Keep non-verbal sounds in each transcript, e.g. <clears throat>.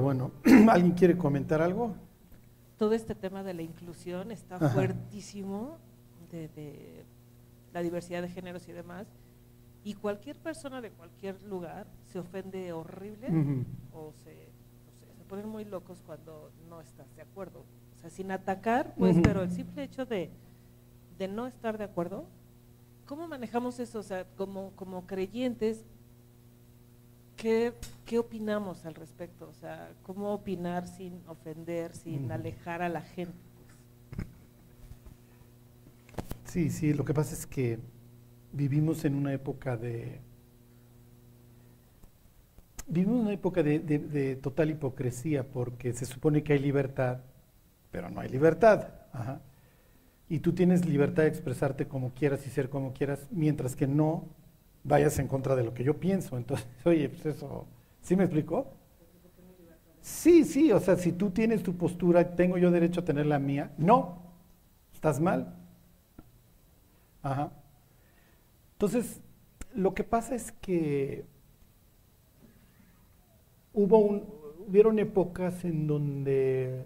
Bueno, <clears throat> ¿alguien quiere comentar algo? Todo este tema de la inclusión está Ajá. fuertísimo, de, de la diversidad de géneros y demás, y cualquier persona de cualquier lugar se ofende horrible Ujú. o se, no sé, se ponen muy locos cuando no estás de acuerdo. O sea, sin atacar, pues, Ujú. pero el simple hecho de, de no estar de acuerdo, ¿cómo manejamos eso? O sea, como, como creyentes, ¿qué, ¿qué opinamos al respecto? O sea, ¿cómo opinar sin ofender, sin alejar a la gente? Sí, sí, lo que pasa es que vivimos en una época de... Vivimos en una época de, de- de total hipocresía porque se supone que hay libertad, pero no hay libertad. Ajá. Y tú tienes libertad de expresarte como quieras y ser como quieras, mientras que no vayas en contra de lo que yo pienso. Entonces, <laughs> oye, pues eso, ¿sí me explicó? Sí, sí, o sea, si tú tienes tu postura, ¿tengo yo derecho a tener la mía? No, estás mal. Ajá. Entonces, lo que pasa es que hubo un, hubieron épocas en donde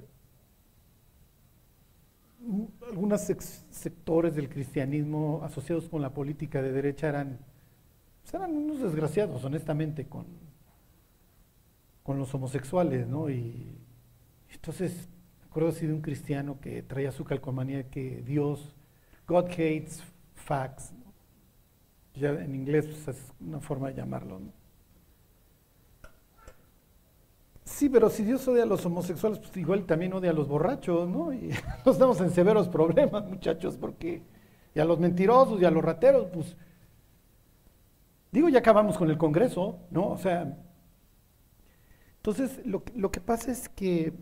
algunos sectores del cristianismo asociados con la política de derecha eran, eran unos desgraciados, honestamente, con, con los homosexuales, ¿no? Y entonces, me acuerdo así de un cristiano que traía su calcomanía que Dios, God hates facts. ¿no? Ya en inglés pues, es una forma de llamarlo. ¿no? Sí, pero si Dios odia a los homosexuales, pues igual también odia a los borrachos, ¿no? Y <laughs> nos estamos en severos problemas, muchachos, porque y a los mentirosos y a los rateros, pues digo, ya acabamos con el Congreso, ¿no? O sea, entonces lo, lo que pasa es que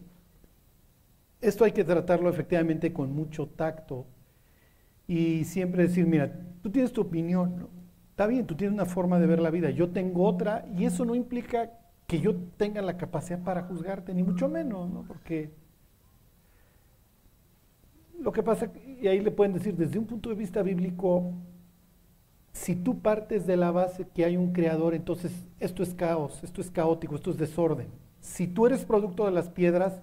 esto hay que tratarlo efectivamente con mucho tacto y siempre decir, mira, tú tienes tu opinión, está bien, tú tienes una forma de ver la vida, yo tengo otra, y eso no implica que yo tenga la capacidad para juzgarte, ni mucho menos, ¿no? Porque lo que pasa, y ahí le pueden decir, desde un punto de vista bíblico, si tú partes de la base que hay un creador, entonces esto es caos, esto es caótico, esto es desorden. Si tú eres producto de las piedras,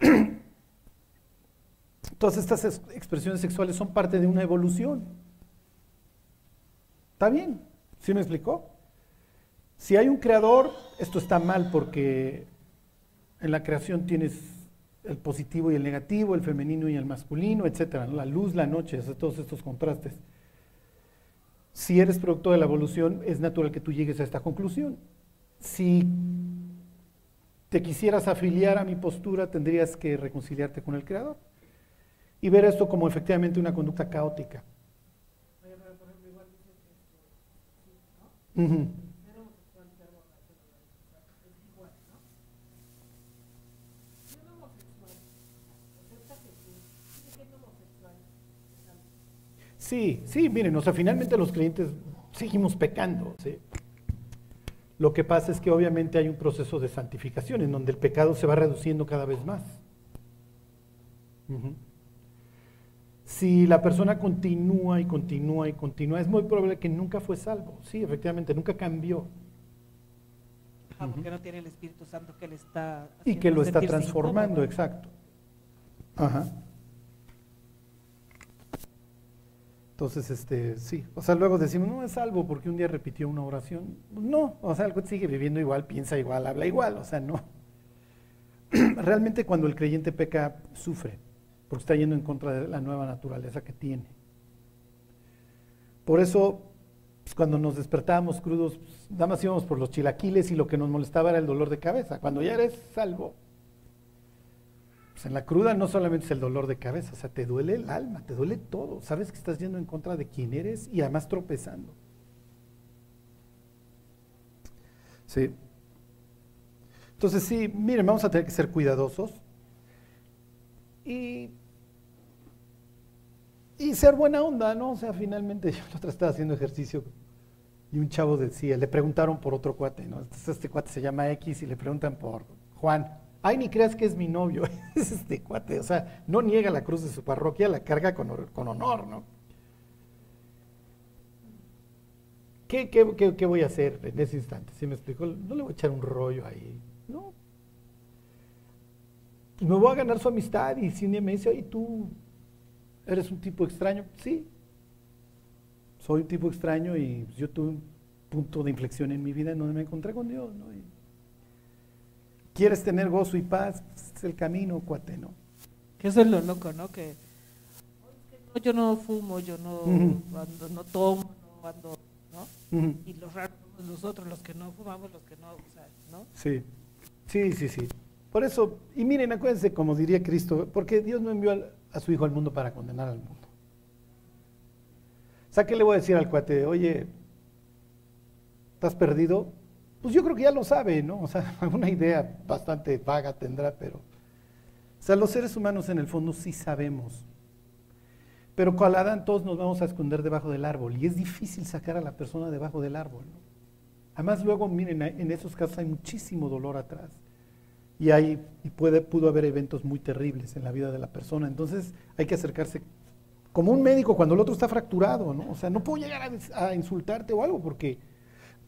<clears throat> todas estas ex- expresiones sexuales son parte de una evolución. ¿Está bien? ¿Sí me explicó? Si hay un creador, esto está mal porque en la creación tienes el positivo y el negativo, el femenino y el masculino, etcétera, la luz, la noche, todos estos contrastes. Si eres producto de la evolución, es natural que tú llegues a esta conclusión. Si te quisieras afiliar a mi postura, tendrías que reconciliarte con el creador y ver esto como efectivamente una conducta caótica. Sí, sí, miren, o sea, finalmente los creyentes seguimos pecando. ¿sí? Lo que pasa es que obviamente hay un proceso de santificación en donde el pecado se va reduciendo cada vez más. Si la persona continúa y continúa y continúa, es muy probable que nunca fue salvo. Sí, efectivamente, nunca cambió. Ah, porque no tiene el Espíritu Santo que le está Y que lo está transformando, incómodo. exacto. Ajá. Entonces, este, sí. O sea, luego decimos, no es salvo porque un día repitió una oración. No, o sea, el sigue viviendo igual, piensa igual, habla igual, o sea, no. <clears throat> Realmente cuando el creyente peca, sufre, porque está yendo en contra de la nueva naturaleza que tiene. Por eso, pues, cuando nos despertábamos crudos, pues, nada más íbamos por los chilaquiles y lo que nos molestaba era el dolor de cabeza. Cuando ya eres salvo, en la cruda no solamente es el dolor de cabeza, o sea, te duele el alma, te duele todo. Sabes que estás yendo en contra de quién eres y además tropezando. Sí. Entonces, sí, miren, vamos a tener que ser cuidadosos y, y ser buena onda, ¿no? O sea, finalmente <laughs> yo la otra estaba haciendo ejercicio y un chavo decía, le preguntaron por otro cuate, ¿no? Este cuate se llama X y le preguntan por Juan. Ay, ni creas que es mi novio, <laughs> es este cuate, o sea, no niega la cruz de su parroquia, la carga con, con honor, ¿no? ¿Qué, qué, qué- qué voy a hacer en ese instante? ¿Sí me explicó? No le voy a echar un rollo ahí, ¿no? me voy a ganar su amistad y si me dice, oye, tú eres un tipo extraño, sí, soy un tipo extraño y yo tuve un punto de inflexión en mi vida en donde me encontré con Dios, ¿no? ¿Quieres tener gozo y paz? Es el camino, cuate, ¿no? Que eso es lo loco, ¿no? Que yo no fumo, yo no, no tomo, no ando, ¿no? Y los raros somos nosotros, los que no fumamos, los que no, o sea, ¿no? Sí, sí, sí, sí. Por eso, y miren, acuérdense, como diría Cristo, porque Dios no envió a su Hijo al mundo para condenar al mundo. O sea, ¿qué le voy a decir al cuate? Oye, ¿estás perdido? Pues yo creo que ya lo sabe, ¿no? O sea, <laughs> alguna idea bastante vaga tendrá, pero... O sea, los seres humanos en el fondo sí sabemos pero con Adán todos nos vamos a esconder debajo del árbol y es difícil sacar a la persona debajo del árbol. Además luego, miren, en esos casos hay muchísimo dolor atrás y, hay, y puede, pudo haber eventos muy terribles en la vida de la persona. Entonces hay que acercarse como un médico cuando el otro está fracturado, ¿no? O sea, no puedo llegar a, insultarte o algo porque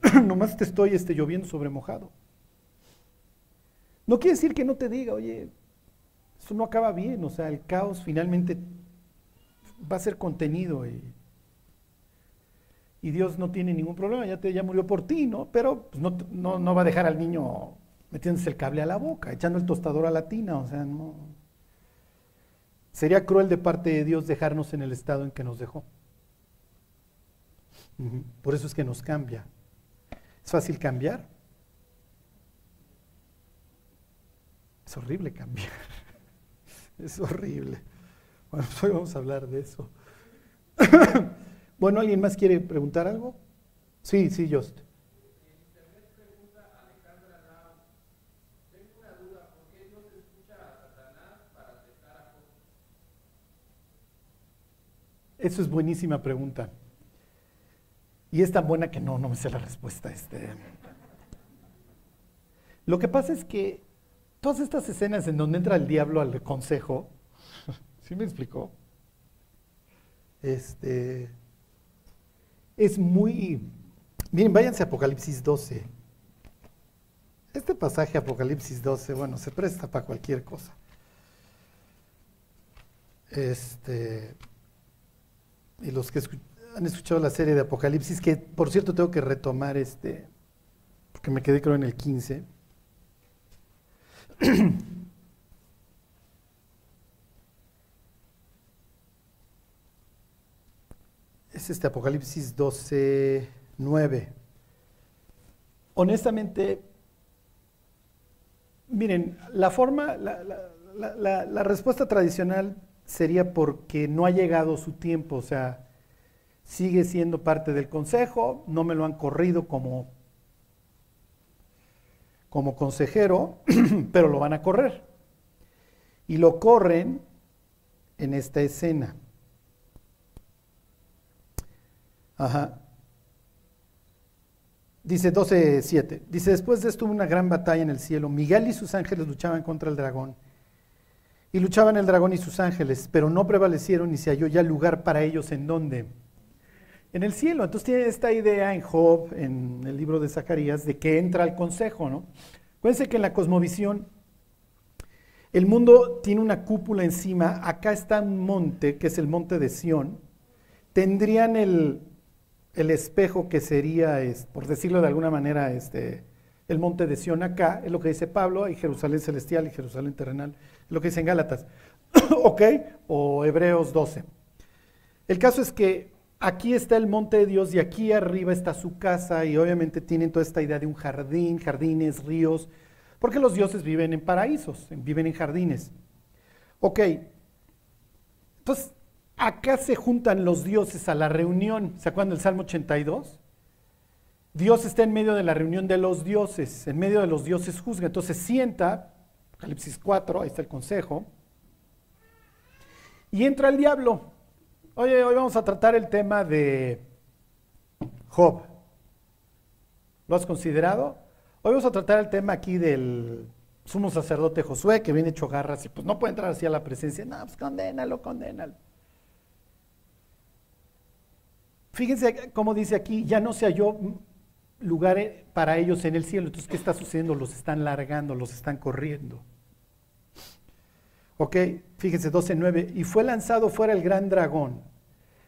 <clears throat> nomás te estoy este, lloviendo sobre mojado. No quiere decir que no te diga, oye, eso no acaba bien, o sea, el caos finalmente va a ser contenido y, y Dios no tiene ningún problema, ya, te, ya murió por ti, ¿no? Pero pues, no, no, no, va a dejar al niño metiéndose el cable a la boca, echando el tostador a la tina, o sea, no. Sería cruel de parte de Dios dejarnos en el estado en que nos dejó. Por eso es que nos cambia. ¿Es fácil cambiar? Es horrible cambiar. <laughs> Es horrible. Bueno, pues hoy vamos a hablar de eso. <laughs> bueno, ¿alguien más quiere preguntar algo? Sí, sí, Just. Eso es buenísima pregunta. Y es tan buena que no, no me sé la respuesta. Este. Lo que pasa es que todas estas escenas en donde entra el diablo al consejo, <laughs> ¿Sí me explicó? Este, es muy... Miren, váyanse a Apocalipsis 12. Este pasaje, Apocalipsis 12, bueno, se presta para cualquier cosa. Este, y los que han escuchado la serie de Apocalipsis, que por cierto tengo que retomar este, porque me quedé creo en el 15. <clears throat> es este Apocalipsis 12, 9. Honestamente, miren, la forma, la, respuesta tradicional sería porque no ha llegado su tiempo, o sea, sigue siendo parte del consejo, no me lo han corrido como, como consejero, <clears throat> pero lo van a correr. Y lo corren en esta escena. Ajá. Dice 12.7. Dice, después de esto hubo una gran batalla en el cielo. Miguel y sus ángeles luchaban contra el dragón. Y luchaban el dragón y sus ángeles, pero no prevalecieron y se halló ya lugar para ellos en donde? En el cielo. Entonces tiene esta idea en Job, en el libro de Zacarías, de que entra al consejo, ¿no? Acuérdense que en la cosmovisión el mundo tiene una cúpula encima. Acá está un monte, que es el monte de Sión. Tendrían el, el espejo que sería, es, por decirlo de alguna manera, este, el monte de Sion acá, es lo que dice Pablo, hay Jerusalén celestial y Jerusalén terrenal, es lo que dice en Gálatas, <coughs> ¿ok? O Hebreos 12. El caso es que aquí está el monte de Dios y aquí arriba está su casa y obviamente tienen toda esta idea de un jardín, jardines, ríos, porque los dioses viven en paraísos, viven en jardines. Ok, entonces Acá se juntan los dioses a la reunión. ¿Se acuerdan del Salmo 82? Dios está en medio de la reunión de los dioses, en medio de los dioses juzga. Entonces sienta, Apocalipsis 4, ahí está el consejo, y entra el diablo. Oye, hoy vamos a tratar el tema de Job. ¿Lo has considerado? Hoy vamos a tratar el tema aquí del sumo sacerdote Josué, que viene hecho garras y pues no puede entrar así a la presencia. No, pues condénalo, condénalo. Fíjense cómo dice aquí, ya no se halló lugar eh, para ellos en el cielo. Entonces, ¿qué está sucediendo? Los están largando, los están corriendo. Ok, fíjense, 12.9. Y fue lanzado fuera el gran dragón.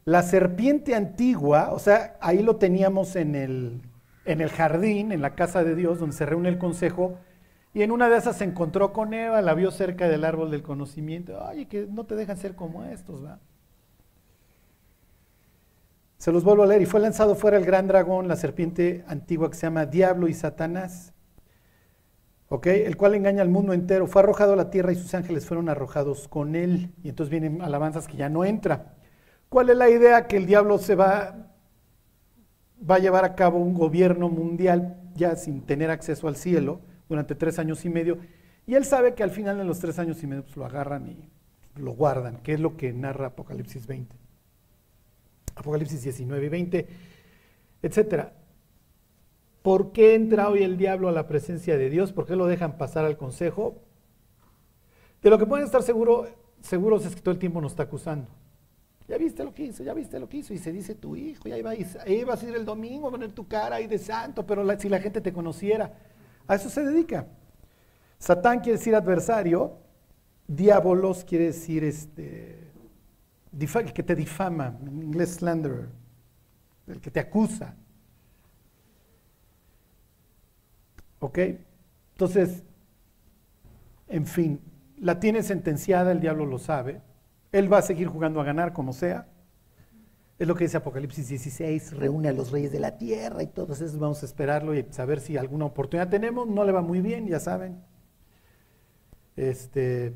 La serpiente antigua, o sea, ahí lo teníamos en el, en el jardín, en la casa de Dios, donde se reúne el consejo. Y en una de esas se encontró con Eva, la vio cerca del árbol del conocimiento. Ay, que no te dejan ser como estos, ¿va? Se los vuelvo a leer. Y fue lanzado fuera el gran dragón, la serpiente antigua que se llama Diablo y Satanás el cual engaña al mundo entero. Fue arrojado a la tierra y sus ángeles fueron arrojados con él. Y entonces vienen alabanzas que ya no entra. ¿Cuál es la idea? Que el diablo se va, va a llevar a cabo un gobierno mundial ya sin tener acceso al cielo durante tres años y medio. Y él sabe que al final de los tres años y medio pues, lo agarran y lo guardan, que es lo que narra Apocalipsis 20. Apocalipsis 19 y 20, etcétera. ¿Por qué entra hoy el diablo a la presencia de Dios? ¿Por qué lo dejan pasar al consejo? De lo que pueden estar seguro, seguros es que todo el tiempo nos está acusando. Ya viste lo que hizo, ya viste lo que hizo. Y se dice tu hijo, ya iba, a ir el domingo a poner tu cara ahí de santo, pero si la gente te conociera, a eso se dedica. Satán quiere decir adversario, diabolos quiere decir este, el que te difama, en inglés slanderer, el que te acusa. ¿Ok? Entonces, en fin, la tiene sentenciada, el diablo lo sabe. Él va a seguir jugando a ganar como sea. Es lo que dice Apocalipsis 16, reúne a los reyes de la tierra y todos esos vamos a esperarlo y saber si alguna oportunidad tenemos. No le va muy bien, ya saben. Este,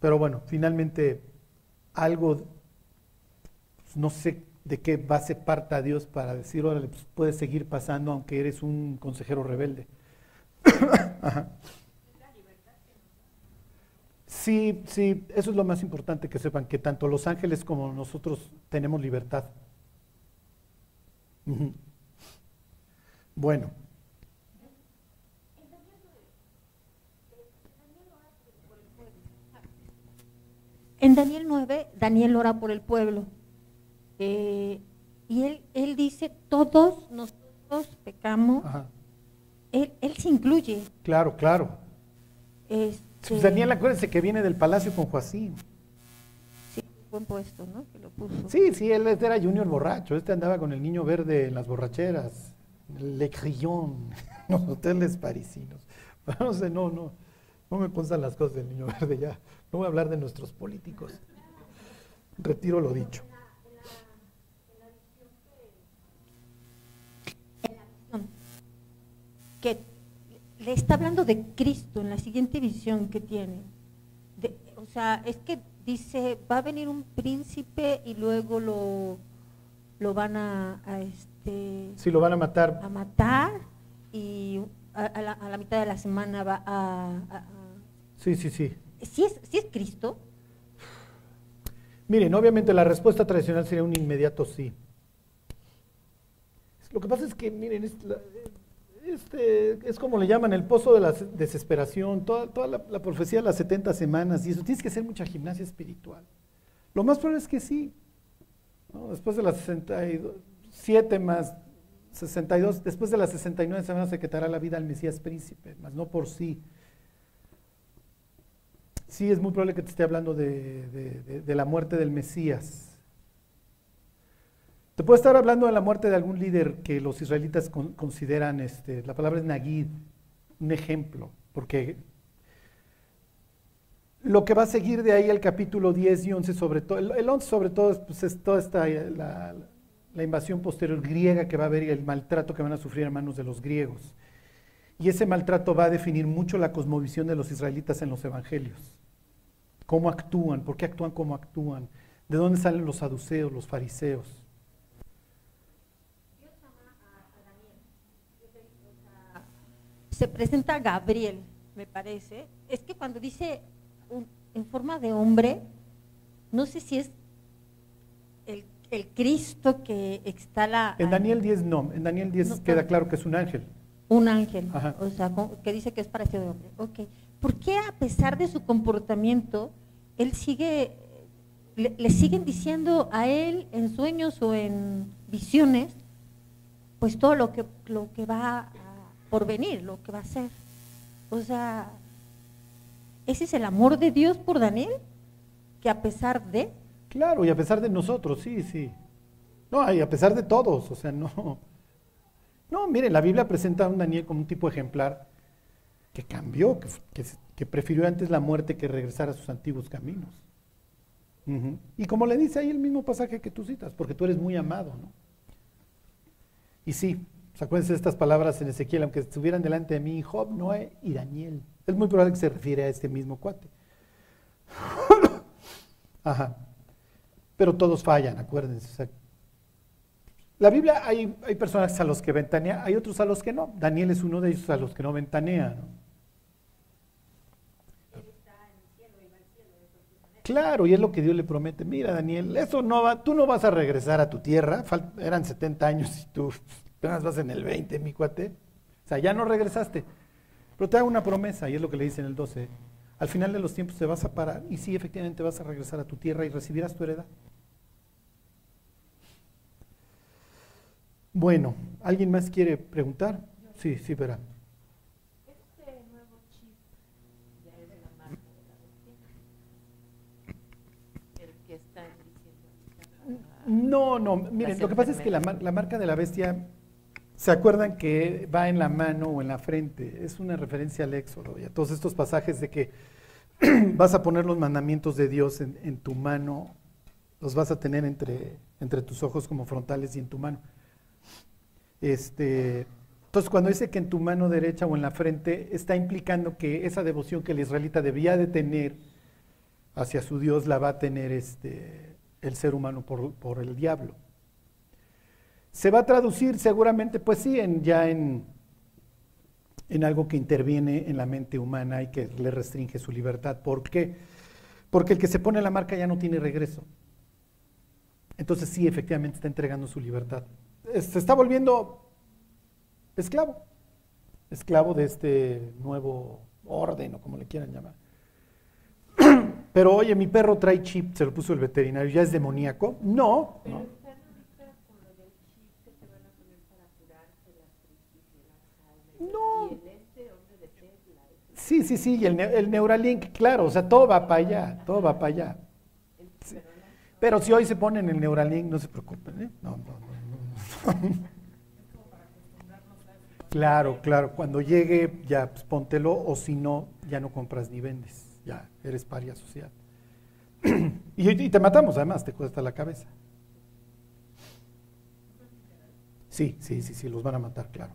pero bueno, finalmente algo, no sé de qué base parta Dios para decir, órale, pues puedes seguir pasando aunque eres un consejero rebelde. <coughs> Sí, sí, eso es lo más importante que sepan, que tanto los ángeles como nosotros tenemos libertad. Bueno. En Daniel 9, Daniel ora por el pueblo. Eh, y él, él dice, todos nosotros pecamos. Él, él, se incluye. Claro, claro. Este, Daniel, acuérdense que viene del palacio con Joacín. Sí, buen puesto, ¿no? Que lo puso. Sí, sí, él era junior borracho. Este andaba con el niño verde en las borracheras. Le Crillon, <laughs> los hoteles parisinos. <laughs> No sé, no, no. No me pongan las cosas del niño verde ya. No voy a hablar de nuestros políticos. Retiro lo dicho. Que le está hablando de Cristo en la siguiente visión que tiene. o sea, es que dice, va a venir un príncipe y luego lo, lo van a, este... Sí, lo van a matar. A matar y a, la, mitad de la semana va a... sí, sí, sí. ¿Sí es, ¿Sí es Cristo? Miren, obviamente la respuesta tradicional sería un inmediato sí. Lo que pasa es que, miren, es este, es como le llaman el pozo de la desesperación, toda, toda la, profecía de las 70 semanas y eso. Tienes que hacer mucha gimnasia espiritual. Lo más probable es que sí. Después de las 67 más 62, después de las 69 semanas se quitará la vida al Mesías príncipe, más no por sí. Sí, es muy probable que te esté hablando de la muerte del Mesías. Te puedo estar hablando de la muerte de algún líder que los israelitas consideran, este, la palabra es Nagid, un ejemplo, porque lo que va a seguir de ahí el capítulo 10 y 11 sobre todo, el, 11 sobre todo pues, es toda esta, la, la, invasión posterior griega que va a haber y el maltrato que van a sufrir en manos de los griegos. Y ese maltrato va a definir mucho la cosmovisión de los israelitas en los evangelios. Cómo actúan, por qué actúan como actúan, de dónde salen los saduceos, los fariseos. Se presenta Gabriel, me parece. Es que cuando dice en forma de hombre, no sé si es el, Cristo que extala. En Daniel 10 no, en Daniel 10 queda claro que es un ángel. Un ángel, o sea, que dice que es parecido de hombre. Ok. ¿Por qué a pesar de su comportamiento, él sigue, le siguen diciendo a él en sueños o en visiones, pues todo lo que, lo que va por venir, lo que va a ser. O sea, ese es el amor de Dios por Daniel, que a pesar de... Claro, y a pesar de nosotros, sí, sí. No, y a pesar de todos, o sea, no. No, miren, la Biblia presenta a un Daniel como un tipo ejemplar que cambió, que, prefirió antes la muerte que regresar a sus antiguos caminos. Y como le dice ahí el mismo pasaje que tú citas, porque tú eres muy amado, ¿no? Y sí, acuérdense de estas palabras en Ezequiel, aunque estuvieran delante de mí Job, Noé y Daniel. Es muy probable que se refiere a este mismo cuate. <laughs> Ajá. Pero todos fallan, acuérdense. la Biblia hay, hay personas a los que ventanea, hay otros a los que no. Daniel es uno de ellos a los que no ventanea. ¿no? Claro, y es lo que Dios le promete. Mira, Daniel, eso no va, tú no vas a regresar a tu tierra. eran 70 años y tú apenas vas en el 20, mi cuate. O sea, ya no regresaste. Pero te hago una promesa, y es lo que le dice en el 12. Al final de los tiempos te vas a parar y sí, efectivamente vas a regresar a tu tierra y recibirás tu heredad. Bueno, ¿alguien más quiere preguntar? Sí, sí, verá. No, no, miren, lo que pasa es que la, la, marca de la bestia, ¿se acuerdan que va en la mano o en la frente? Es una referencia al Éxodo y a todos estos pasajes de que <clears throat> vas a poner los mandamientos de Dios en, tu mano, los vas a tener entre, entre tus ojos como frontales y en tu mano. Este, entonces, cuando dice que en tu mano derecha o en la frente, está implicando que esa devoción que el israelita debía de tener hacia su Dios la va a tener este, el ser humano por, el diablo. Se va a traducir seguramente, pues sí, en, ya en, en algo que interviene en la mente humana y que le restringe su libertad. ¿Por qué? Porque el que se pone la marca ya no tiene regreso. Entonces sí, efectivamente está entregando su libertad. Se está volviendo esclavo, esclavo de este nuevo orden o como le quieran llamar. <clears throat> Pero oye, mi perro trae chip, se lo puso el veterinario, ¿ya es demoníaco? No. ¿no? Sí, sí, sí, y el, el, Neuralink, claro, o sea, todo va para allá, todo va para allá. Pero si hoy se ponen el Neuralink, no se preocupen, ¿eh? No, no, no, no. <laughs> Claro, claro, cuando llegue ya pues, póntelo o si no, ya no compras ni vendes ya eres paria social. <clears throat> y, te matamos además, te cuesta la cabeza. Sí, sí, sí, sí, los van a matar, claro.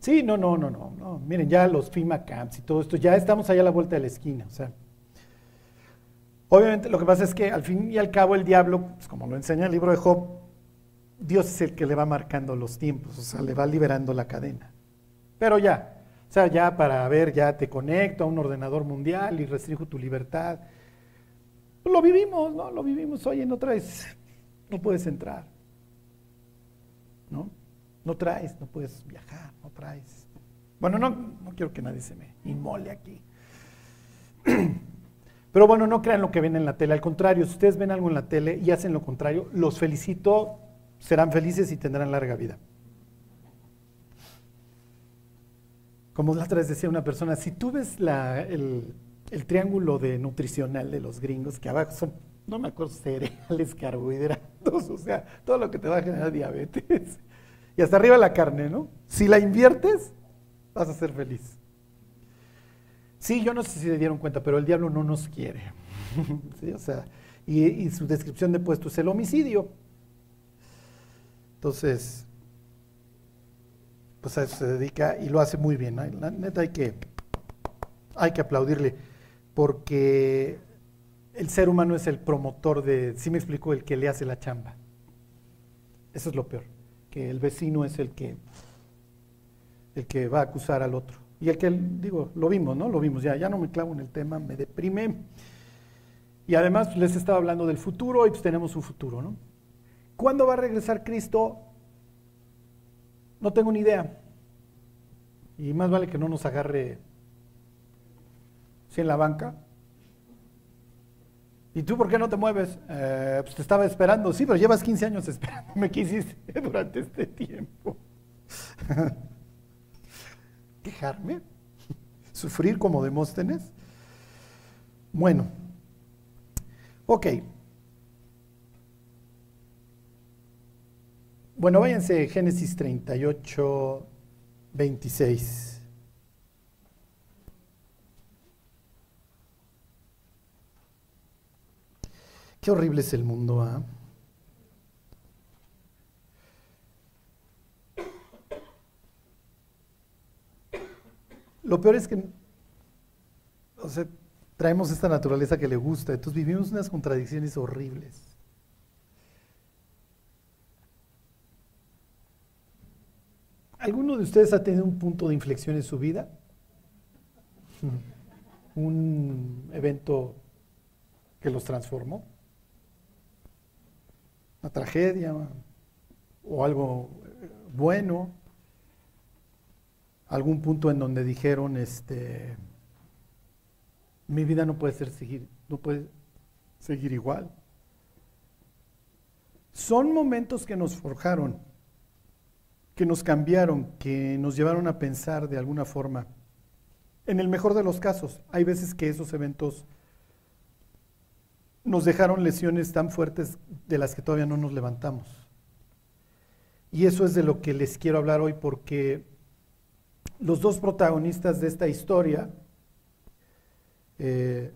Sí, no, no, no, no, no. Miren, ya los FIMA camps y todo esto, ya estamos allá a la vuelta de la esquina. O sea, obviamente lo que pasa es que al fin y al cabo el diablo, pues, como lo enseña el libro de Job, Dios es el que le va marcando los tiempos, o sea, le va liberando la cadena. Pero ya, o sea, ya para ver, ya te conecto a un ordenador mundial y restringo tu libertad. Pues lo vivimos, ¿no? Lo vivimos hoy en otra vez. No puedes entrar. ¿No? No traes, no puedes viajar, no traes. Bueno, no, no quiero que nadie se me inmole aquí. <clears throat> Pero bueno, no crean lo que ven en la tele. Al contrario, si ustedes ven algo en la tele y hacen lo contrario, los felicito, serán felices y tendrán larga vida. Como la otra vez decía una persona, si tú ves el, triángulo de nutricional de los gringos, que abajo son, no me acuerdo, cereales, carbohidratos, o sea, todo lo que te va a generar diabetes. Y hasta arriba la carne, ¿no? Si la inviertes, vas a ser feliz. Sí, yo no sé si se dieron cuenta, pero el diablo no nos quiere. <laughs> o sea, y, su descripción de puesto es el homicidio. Entonces, pues a eso se dedica y lo hace muy bien. La neta hay que, hay que aplaudirle, porque el ser humano es el promotor de, sí me explico, el que le hace la chamba. Eso es lo peor, que el vecino es el que, el que va a acusar al otro. Y el que, digo, lo vimos, ¿no? Lo vimos, ya, ya no me clavo en el tema, me deprime. Y además les estaba hablando del futuro y pues tenemos un futuro, ¿no? ¿Cuándo va a regresar Cristo? No tengo ni idea. Y más vale que no nos agarre si en la banca. ¿Y tú por qué no te mueves? Eh, pues te estaba esperando. Sí, pero llevas 15 años esperando. Me quisiste <laughs> durante este tiempo. <laughs> ¿Quejarme? ¿Sufrir como Demóstenes? Bueno, ok. Bueno, váyanse Génesis 38, 26. Qué horrible es el mundo, ¿ah? Lo peor es que o sea, traemos esta naturaleza que le gusta, entonces vivimos unas contradicciones horribles. ¿Alguno de ustedes ha tenido un punto de inflexión en su vida? <laughs> ¿Un evento que los transformó? ¿Una tragedia? ¿O algo bueno? ¿Algún punto en donde dijeron, este, mi vida no puede ser seguir, no puede seguir igual? Son momentos que nos forjaron que nos cambiaron, que nos llevaron a pensar de alguna forma. En el mejor de los casos, hay veces que esos eventos nos dejaron lesiones tan fuertes de las que todavía no nos levantamos. Y eso es de lo que les quiero hablar hoy porque los dos protagonistas de esta historia, eh,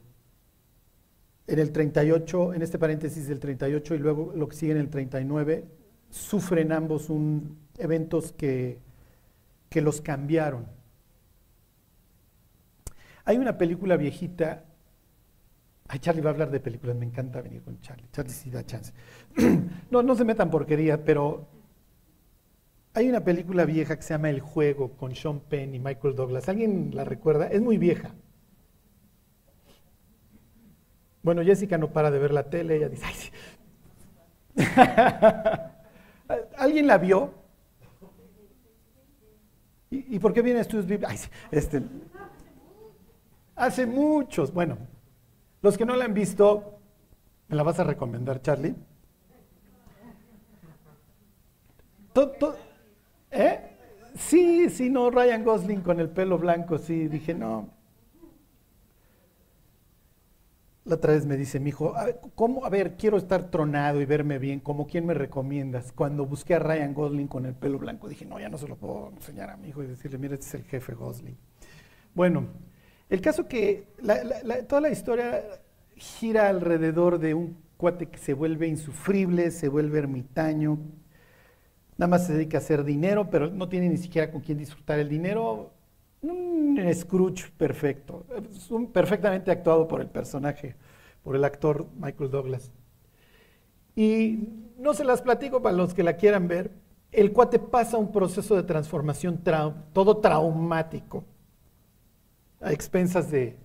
en el 38, en este paréntesis del 38 y luego lo que sigue en el 39, sufren ambos un, eventos que, que los cambiaron. Hay una película viejita. Ay, Charlie va a hablar de películas, me encanta venir con Charlie. Charlie sí da chance. <clears throat> no, no se metan porquería, pero hay una película vieja que se llama El Juego con Sean Penn y Michael Douglas. ¿Alguien la recuerda? Es muy vieja. Bueno, Jessica no para de ver la tele, ella dice, Ay, <laughs> ¿Alguien la vio? ¿Y, por qué viene estudios bíblicos? Este, hace muchos, bueno, los que no la han visto, ¿me la vas a recomendar, Charlie? ¿Eh? Sí, sí, no, Ryan Gosling con el pelo blanco, sí, dije, no, La otra vez me dice mi hijo, ¿cómo? A ver, quiero estar tronado y verme bien, ¿como quién me recomiendas? Cuando busqué a Ryan Gosling con el pelo blanco, dije, no, ya no se lo puedo enseñar a mi hijo y decirle, mira, este es el jefe Gosling. Bueno, el caso que toda la historia gira alrededor de un cuate que se vuelve insufrible, se vuelve ermitaño, nada más se dedica a hacer dinero, pero no tiene ni siquiera con quién disfrutar el dinero, un Scrooge perfecto, perfectamente actuado por el personaje, por el actor Michael Douglas. Y no se las platico para los que la quieran ver. El cuate pasa un proceso de transformación todo traumático, a expensas de,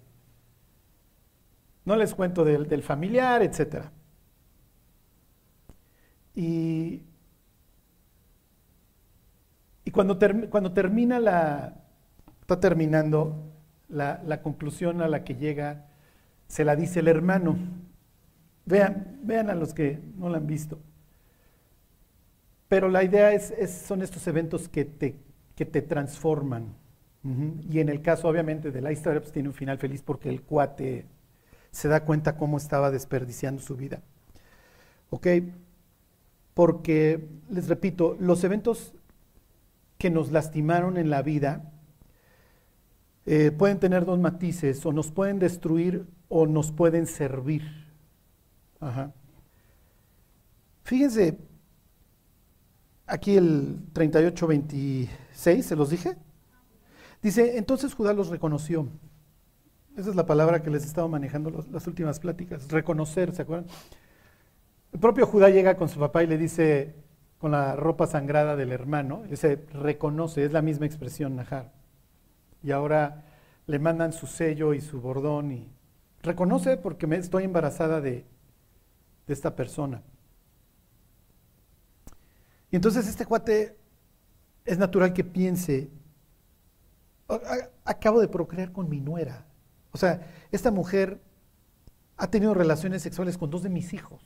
no les cuento del, familiar, etc. Y, y cuando, cuando termina la, está terminando, la, conclusión a la que llega se la dice el hermano. Vean, vean a los que no la han visto. Pero la idea es, son estos eventos que te, que te transforman. Y en el caso, obviamente, de la historia, pues tiene un final feliz porque el cuate se da cuenta cómo estaba desperdiciando su vida. ¿Ok? Porque, les repito, los eventos que nos lastimaron en la vida eh, pueden tener dos matices, o nos pueden destruir o nos pueden servir. Fíjense, aquí el 38-26, ¿se los dije? Dice, entonces Judá los reconoció. Esa es la palabra que les estaba manejando las últimas pláticas, reconocer, ¿se acuerdan? El propio Judá llega con su papá y le dice, con la ropa sangrada del hermano, dice, reconoce, es la misma expresión, Najar y ahora le mandan su sello y su bordón y reconoce porque me estoy embarazada de, de esta persona. Y entonces este cuate es natural que piense, acabo de procrear con mi nuera. O sea, esta mujer ha tenido relaciones sexuales con dos de mis hijos.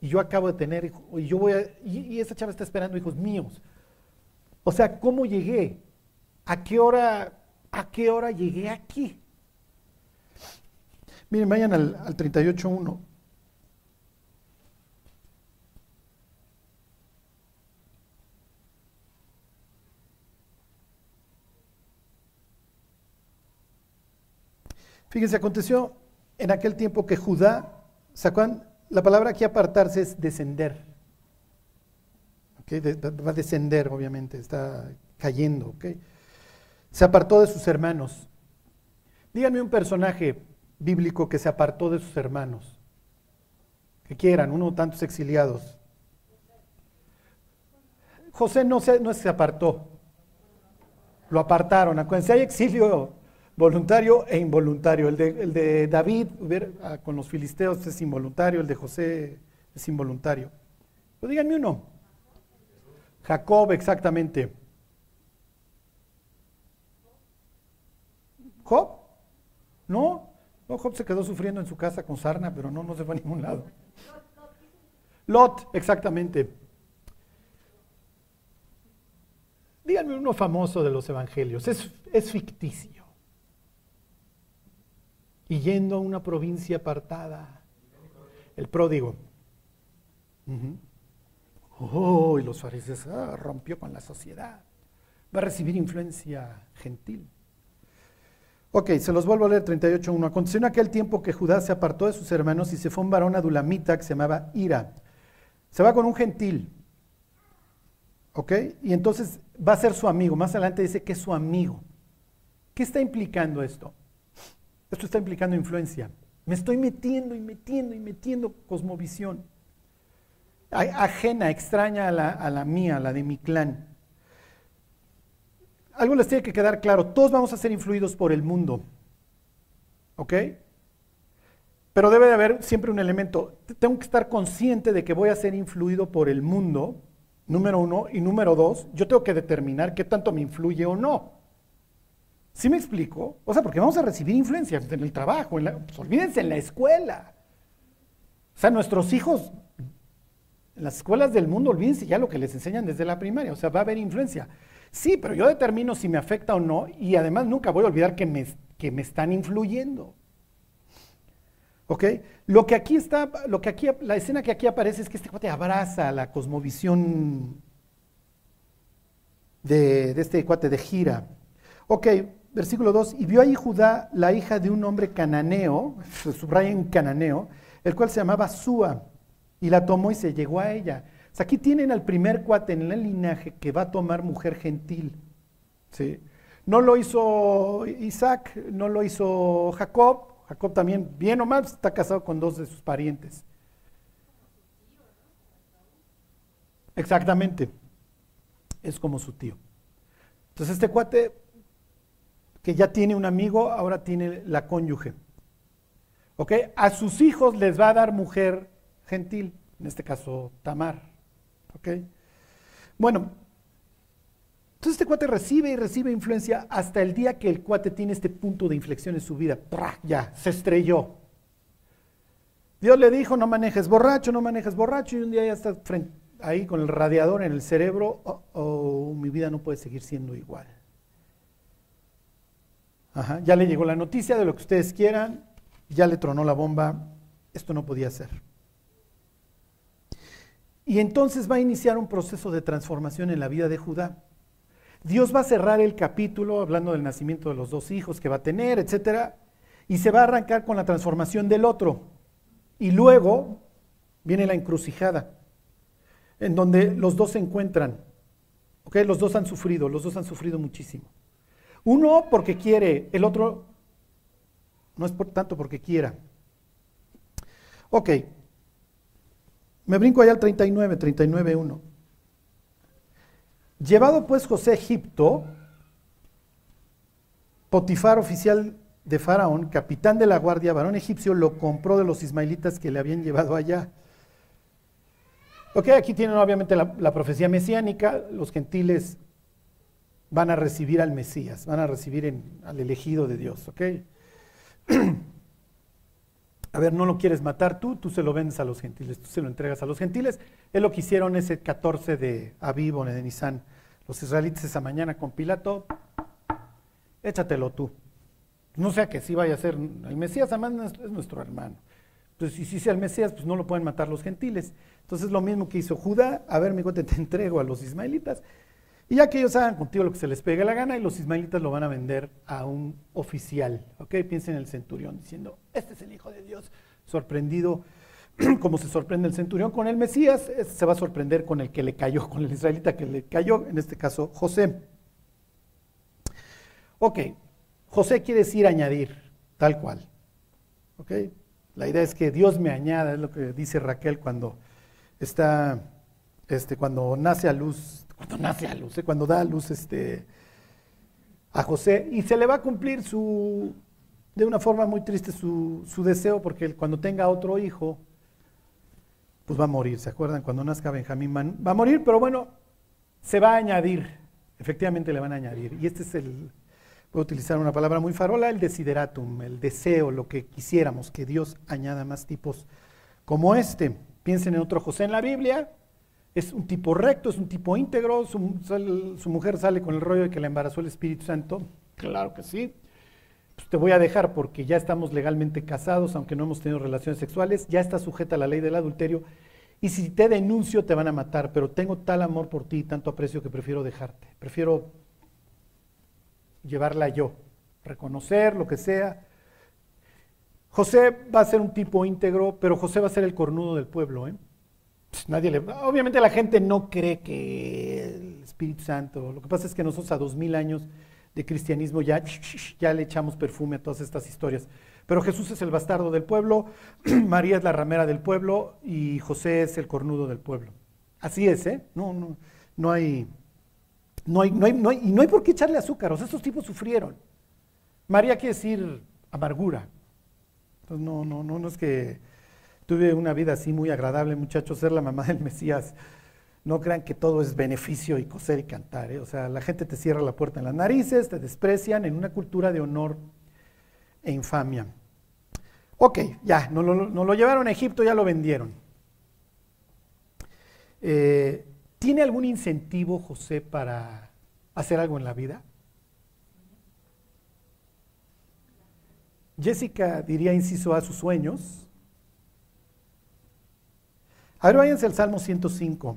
Y yo acabo de tener, y yo voy y, y chava está esperando hijos míos. O sea, ¿cómo llegué? ¿A qué hora, a qué hora llegué aquí? Miren, vayan al, al 38.1. Fíjense, aconteció en aquel tiempo que Judá, ¿sacan? La palabra aquí apartarse es descender. va a descender, obviamente, está cayendo. Se apartó de sus hermanos. Díganme un personaje bíblico que se apartó de sus hermanos. Que quieran, uno de tantos exiliados. José no se, no se apartó. Lo apartaron. Acuérdense, hay exilio voluntario e involuntario. El de, David ah, con los filisteos es involuntario, el de José es involuntario. Pero díganme uno. Jacob, exactamente. ¿Job? ¿No? No, Job se quedó sufriendo en su casa con sarna, pero no, no se fue a ningún lado. Lot, exactamente. Díganme uno famoso de los evangelios. Es, es ficticio y yendo a una provincia apartada. El pródigo. Oh, y los fariseos, ah, rompió con la sociedad. Va a recibir influencia gentil. Ok, se los vuelvo a leer 38.1. Aconteció en aquel tiempo que Judá se apartó de sus hermanos y se fue un varón adulamita que se llamaba Ira. Se va con un gentil. ¿Ok? Y entonces va a ser su amigo. Más adelante dice que es su amigo. ¿Qué está implicando esto? Esto está implicando influencia. Me estoy metiendo y metiendo y metiendo cosmovisión. Ajena, extraña a la, a la mía, a la de mi clan. Algo les tiene que quedar claro. Todos vamos a ser influidos por el mundo. ¿Ok? Pero debe de haber siempre un elemento. Tengo que estar consciente de que voy a ser influido por el mundo, número uno. Y número dos, yo tengo que determinar qué tanto me influye o no. ¿Sí me explico? O sea, porque vamos a recibir influencia en el trabajo, en pues, olvídense, en la escuela. O sea, nuestros hijos, en las escuelas del mundo, olvídense ya lo que les enseñan desde la primaria, o sea, va a haber influencia. Sí, pero yo determino si me afecta o no y además nunca voy a olvidar que me, que me están influyendo. ¿Ok? Lo que aquí está, lo que aquí, la escena que aquí aparece es que este cuate abraza la cosmovisión de, de este cuate de gira. Ok, versículo 2, y vio ahí Judá la hija de un hombre cananeo, subraya cananeo, el cual se llamaba Sua, y la tomó y se llegó a ella. Aquí tienen al primer cuate en el linaje que va a tomar mujer gentil. ¿sí? No lo hizo Isaac, no lo hizo Jacob. Jacob también, bien o mal, está casado con dos de sus parientes. Exactamente. Es como su tío. Entonces este cuate que ya tiene un amigo, ahora tiene la cónyuge. ¿Ok? A sus hijos les va a dar mujer gentil, en este caso Tamar. ¿Ok? Bueno, entonces este cuate recibe y recibe influencia hasta el día que el cuate tiene este punto de inflexión en su vida. Ya, se estrelló. Dios le dijo, no manejes borracho, no manejes borracho, y un día ya está ahí con el radiador en el cerebro, oh, oh, mi vida no puede seguir siendo igual ya le llegó la noticia de lo que ustedes quieran, ya le tronó la bomba, esto no podía ser. Y entonces va a iniciar un proceso de transformación en la vida de Judá. Dios va a cerrar el capítulo hablando del nacimiento de los dos hijos que va a tener, etcétera, y se va a arrancar con la transformación del otro. Y luego viene la encrucijada, en donde los dos se encuentran. ¿ok? Los dos han sufrido, los dos han sufrido muchísimo. Uno porque quiere, el otro no es por tanto porque quiera. Ok, me brinco allá al 39, 39, 1. Llevado pues José a Egipto, Potifar, oficial de Faraón, capitán de la guardia, varón egipcio, lo compró de los ismaelitas que le habían llevado allá. Ok, aquí tienen obviamente la, la profecía mesiánica, los gentiles van a recibir al Mesías, van a recibir al elegido de Dios, ¿ok? <clears throat> a ver, no lo quieres matar tú, tú se lo vendes a los gentiles, tú se lo entregas a los gentiles. Es lo que hicieron ese 14 de Aviv o de Nisan. Los israelitas esa mañana con Pilato, échatelo tú. No sea que sí vaya a ser el Mesías, además es nuestro hermano. Entonces, si sí sea el Mesías, pues no lo pueden matar los gentiles. Entonces, lo mismo que hizo Judá, a ver, mi cuate, te entrego a los ismaelitas. Y ya que ellos hagan contigo lo que se les pegue la gana, y los ismaelitas lo van a vender a un oficial. ¿Ok? Piensen en el centurión diciendo, este es el Hijo de Dios. Sorprendido, <clears throat> como se sorprende el centurión con el Mesías, se va a sorprender con el que le cayó, <laughs> con el israelita que le cayó, en este caso José. Ok, José quiere decir añadir, tal cual. ¿Ok? La idea es que Dios me añada, es lo que dice Raquel cuando está, este, cuando nace a luz, cuando nace a luz, cuando da a luz este, a José, y se le va a cumplir su, de una forma muy triste su, su deseo, porque cuando tenga otro hijo, pues va a morir, ¿se acuerdan? Cuando nazca Benjamín va a morir, pero bueno, se va a añadir, efectivamente le van a añadir, y este es el, Puedo utilizar una palabra muy farola, el desideratum, el deseo, lo que quisiéramos, que Dios añada más tipos como este. Piensen en otro José en la Biblia, es un tipo recto, es un tipo íntegro, su, mujer sale con el rollo de que la embarazó el Espíritu Santo, claro que sí. Pues te voy a dejar porque ya estamos legalmente casados, aunque no hemos tenido relaciones sexuales, ya está sujeta a la ley del adulterio, y si te denuncio te van a matar, pero tengo tal amor por ti y tanto aprecio que prefiero dejarte, prefiero llevarla yo, reconocer lo que sea. José va a ser un tipo íntegro, pero José va a ser el cornudo del pueblo. ¿eh? Pues nadie obviamente la gente no cree que el Espíritu Santo, lo que pasa es que nosotros a dos mil años de cristianismo ya, ya le echamos perfume a todas estas historias. Pero Jesús es el bastardo del pueblo, <clears throat> María es la ramera del pueblo y José es el cornudo del pueblo. Así es, ¿eh? No, no, no hay, no hay, no hay, no hay, y no hay por qué echarle azúcar, o sea, estos tipos sufrieron. María quiere decir amargura. Entonces, no, no, no, no es que tuve una vida así muy agradable, muchachos, ser la mamá del Mesías. No crean que todo es beneficio y coser y cantar. ¿eh? O sea, la gente te cierra la puerta en las narices, te desprecian en una cultura de honor e infamia. Ok, ya, nos lo, llevaron a Egipto, ya lo vendieron. Eh, ¿Tiene algún incentivo José para hacer algo en la vida? Jessica diría inciso a sus sueños. A ver, váyanse al Salmo 105.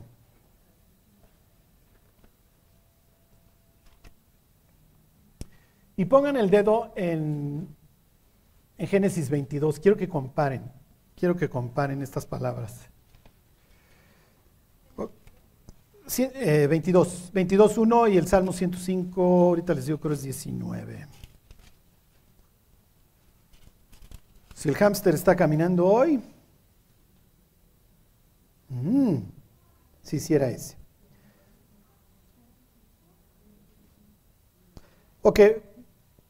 Y pongan el dedo en, en Génesis 22. Quiero que comparen. Quiero que comparen estas palabras. 22, 22, 1 y el Salmo 105, ahorita les digo, creo es 19. Si el hámster está caminando hoy, mm, si hiciera ese. Ok,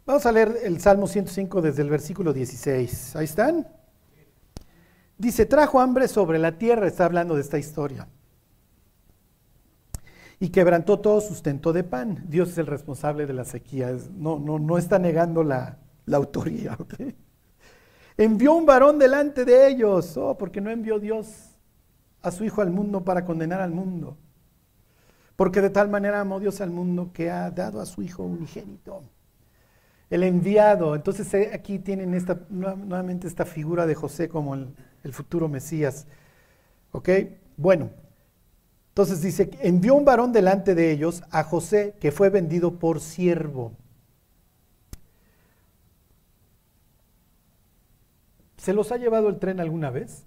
vamos a leer el Salmo 105 desde el versículo 16. Ahí están. Dice, trajo hambre sobre la tierra, está hablando de esta historia y quebrantó todo sustento de pan. Dios es el responsable de la sequía, no, no, no está negando la, autoría. <laughs> Envió un varón delante de ellos, oh, porque no envió Dios a su Hijo al mundo para condenar al mundo. Porque de tal manera amó Dios al mundo que ha dado a su Hijo unigénito. El enviado. Entonces eh, aquí tienen esta, nuevamente esta figura de José como el, el futuro Mesías. ¿Ok? Bueno, entonces dice, envió un varón delante de ellos a José que fue vendido por siervo. ¿Se los ha llevado el tren alguna vez?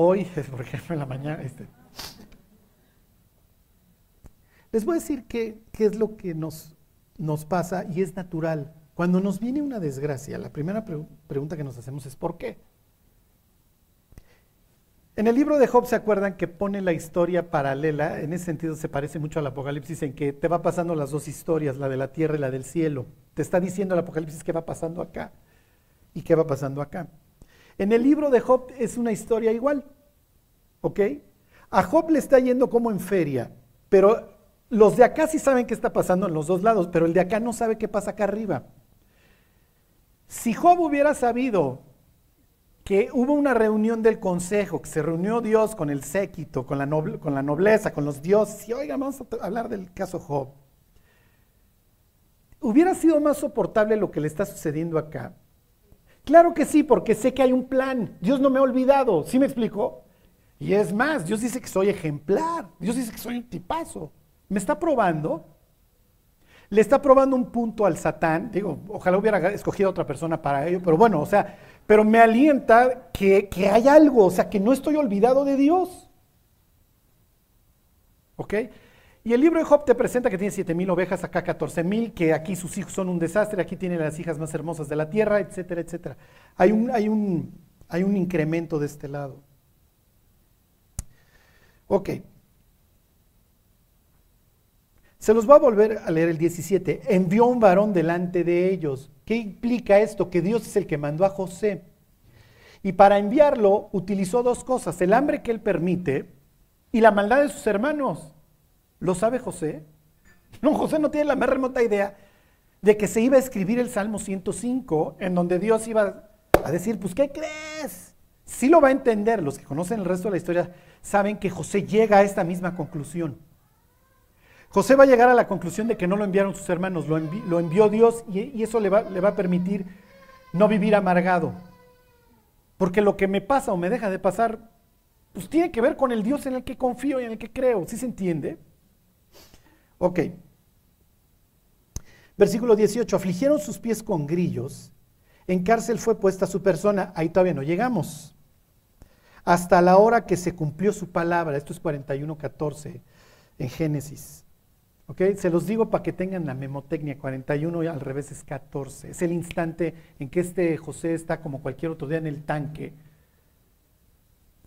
Hoy, <laughs> por ejemplo, en la mañana. Este. Les voy a decir qué, es lo que nos, nos, pasa y es natural. Cuando nos viene una desgracia, la primera pregunta que nos hacemos es ¿por qué? En el libro de Job se acuerdan que pone la historia paralela, en ese sentido se parece mucho al Apocalipsis, en que te va pasando las dos historias, la de la tierra y la del cielo. Te está diciendo el Apocalipsis qué va pasando acá y qué va pasando acá. En el libro de Job es una historia igual, ¿ok? A Job le está yendo como en feria, pero los de acá sí saben qué está pasando en los dos lados, pero el de acá no sabe qué pasa acá arriba. Si Job hubiera sabido que hubo una reunión del consejo, que se reunió Dios con el séquito, con la, nobleza, con los dioses, y oiga, vamos a hablar del caso Job. ¿hubiera sido más soportable lo que le está sucediendo acá? Claro que sí, porque sé que hay un plan. Dios no me ha olvidado, ¿sí me explico? Y es más, Dios dice que soy ejemplar, Dios dice que soy un tipazo. Me está probando, le está probando un punto al Satán. Digo, ojalá hubiera escogido a otra persona para ello, pero bueno, o sea, pero me alienta que, que hay algo, o sea, que no estoy olvidado de Dios. ¿Ok? Y el libro de Job te presenta que tiene 7 mil ovejas, acá 14 mil, que aquí sus hijos son un desastre, aquí tiene las hijas más hermosas de la tierra, etcétera, etcétera. Hay un, hay un, hay un incremento de este lado. Ok. Se los va a volver a leer el 17. Envió un varón delante de ellos. ¿Qué implica esto? Que Dios es el que mandó a José. Y para enviarlo utilizó dos cosas, el hambre que él permite y la maldad de sus hermanos. ¿Lo sabe José? No, José no tiene la más remota idea de que se iba a escribir el Salmo 105, en donde Dios iba a decir, pues, ¿qué crees? Sí lo va a entender, los que conocen el resto de la historia saben que José llega a esta misma conclusión. José va a llegar a la conclusión de que no lo enviaron sus hermanos, lo, envió Dios y, eso le va, le va a permitir no vivir amargado. Porque lo que me pasa o me deja de pasar, pues tiene que ver con el Dios en el que confío y en el que creo, ¿sí se entiende? Ok. Versículo 18, afligieron sus pies con grillos, en cárcel fue puesta su persona, ahí todavía no llegamos. Hasta la hora que se cumplió su palabra, esto es 41.14 en Génesis. ¿Ok? Se los digo para que tengan la memotecnia, 41 y al revés es 14. Es el instante en que este José está como cualquier otro día en el tanque.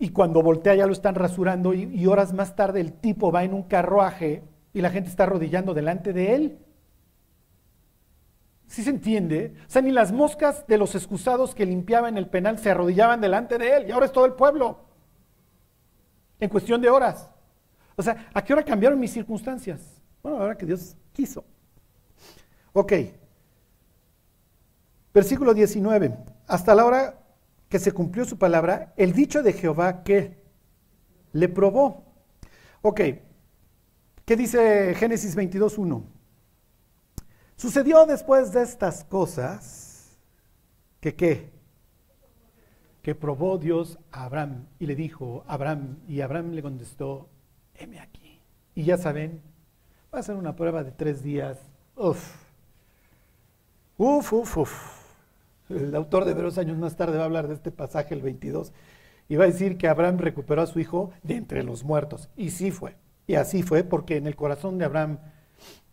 Y cuando voltea ya lo están rasurando y, y horas más tarde el tipo va en un carruaje y la gente está arrodillando delante de él. ¿Sí se entiende? O sea, ni las moscas de los excusados que limpiaban el penal se arrodillaban delante de él y ahora es todo el pueblo. En cuestión de horas. O sea, ¿a qué hora cambiaron mis circunstancias? Bueno, ahora que Dios quiso. Ok. Versículo 19. Hasta la hora que se cumplió su palabra, el dicho de Jehová que le probó. Ok. ¿Qué dice Génesis 22.1? Sucedió después de estas cosas que qué? Que probó Dios a Abraham y le dijo, Abraham, y Abraham le contestó, heme aquí. Y ya saben, va a ser una prueba de tres días. Uf, uf, uf, uf. El autor de veros años más tarde va a hablar de este pasaje, el 22, y va a decir que Abraham recuperó a su hijo de entre los muertos. Y sí fue. Y así fue porque en el corazón de Abraham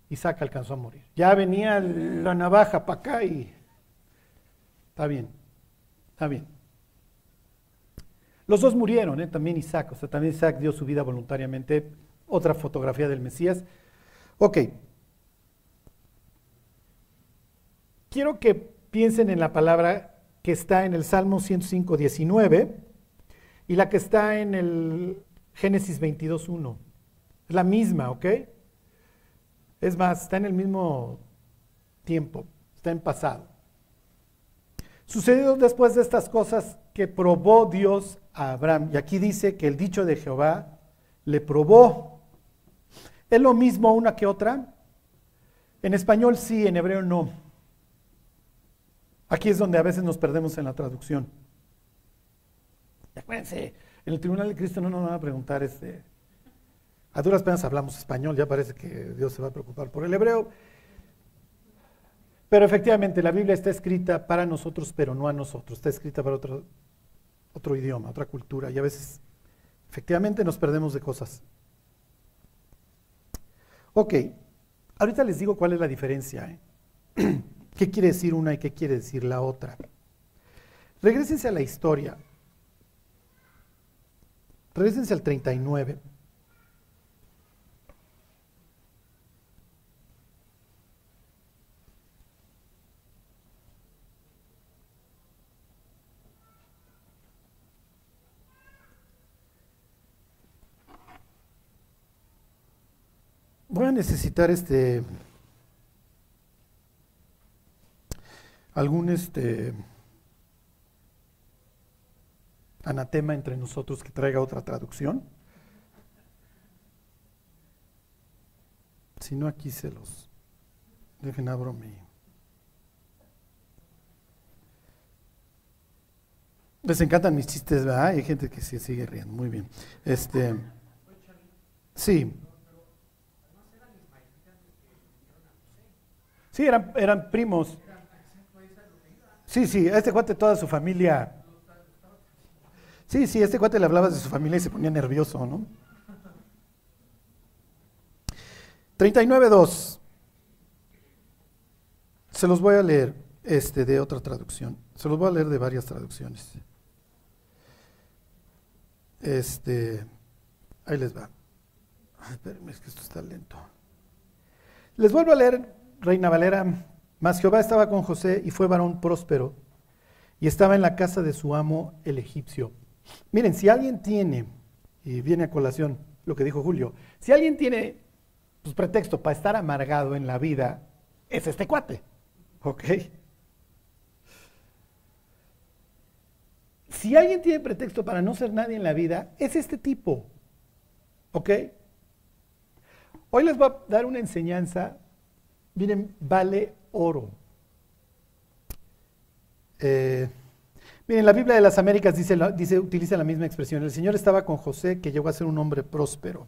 Isaac alcanzó a morir. Ya venía la navaja para acá y está bien, está bien. Los dos murieron, ¿eh? también Isaac, o sea, también Isaac dio su vida voluntariamente. Otra fotografía del Mesías. Ok. Quiero que piensen en la palabra que está en el Salmo 105, 19 y la que está en el Génesis 22, 1. Es la misma, ¿ok? Es más, está en el mismo tiempo, está en pasado. Sucedió después de estas cosas que probó Dios a Abraham. Y aquí dice que el dicho de Jehová le probó. ¿Es lo mismo una que otra? En español sí, en hebreo no. Aquí es donde a veces nos perdemos en la traducción. Acuérdense, en el Tribunal de Cristo no nos van a preguntar este, a duras penas hablamos español, ya parece que Dios se va a preocupar por el hebreo. Pero efectivamente la Biblia está escrita para nosotros, pero no a nosotros. Está escrita para otro, idioma, otra cultura. Y a veces, efectivamente, nos perdemos de cosas. Ok, ahorita les digo cuál es la diferencia. ¿eh? <clears throat> ¿Qué quiere decir una y qué quiere decir la otra? Regrésense a la historia. Regrésense al 39. Voy a necesitar este algún este anatema entre nosotros que traiga otra traducción. Si no, aquí se los Dejen abro mi. Les encantan mis chistes, ¿verdad? Hay gente que se sigue riendo. Muy bien. Este. Sí. Sí, eran, primos. Sí, sí, a este cuate toda su familia. Sí, sí, a este cuate le hablabas de su familia y se ponía nervioso, ¿no? 39.2. Se los voy a leer este, de otra traducción. Se los voy a leer de varias traducciones. Este, ahí les va. espérenme, es que esto está lento. Les vuelvo a leer, Reina Valera. Mas Jehová estaba con José y fue varón próspero y estaba en la casa de su amo el egipcio. Miren, si alguien tiene, y viene a colación lo que dijo Julio, si alguien tiene pues, pretexto para estar amargado en la vida, es este cuate. ¿Ok? Si alguien tiene pretexto para no ser nadie en la vida, es este tipo. ¿Ok? Hoy les voy a dar una enseñanza, miren, vale oro. Eh, miren, la Biblia de las Américas dice, dice, utiliza la misma expresión. El Señor estaba con José, que llegó a ser un hombre próspero,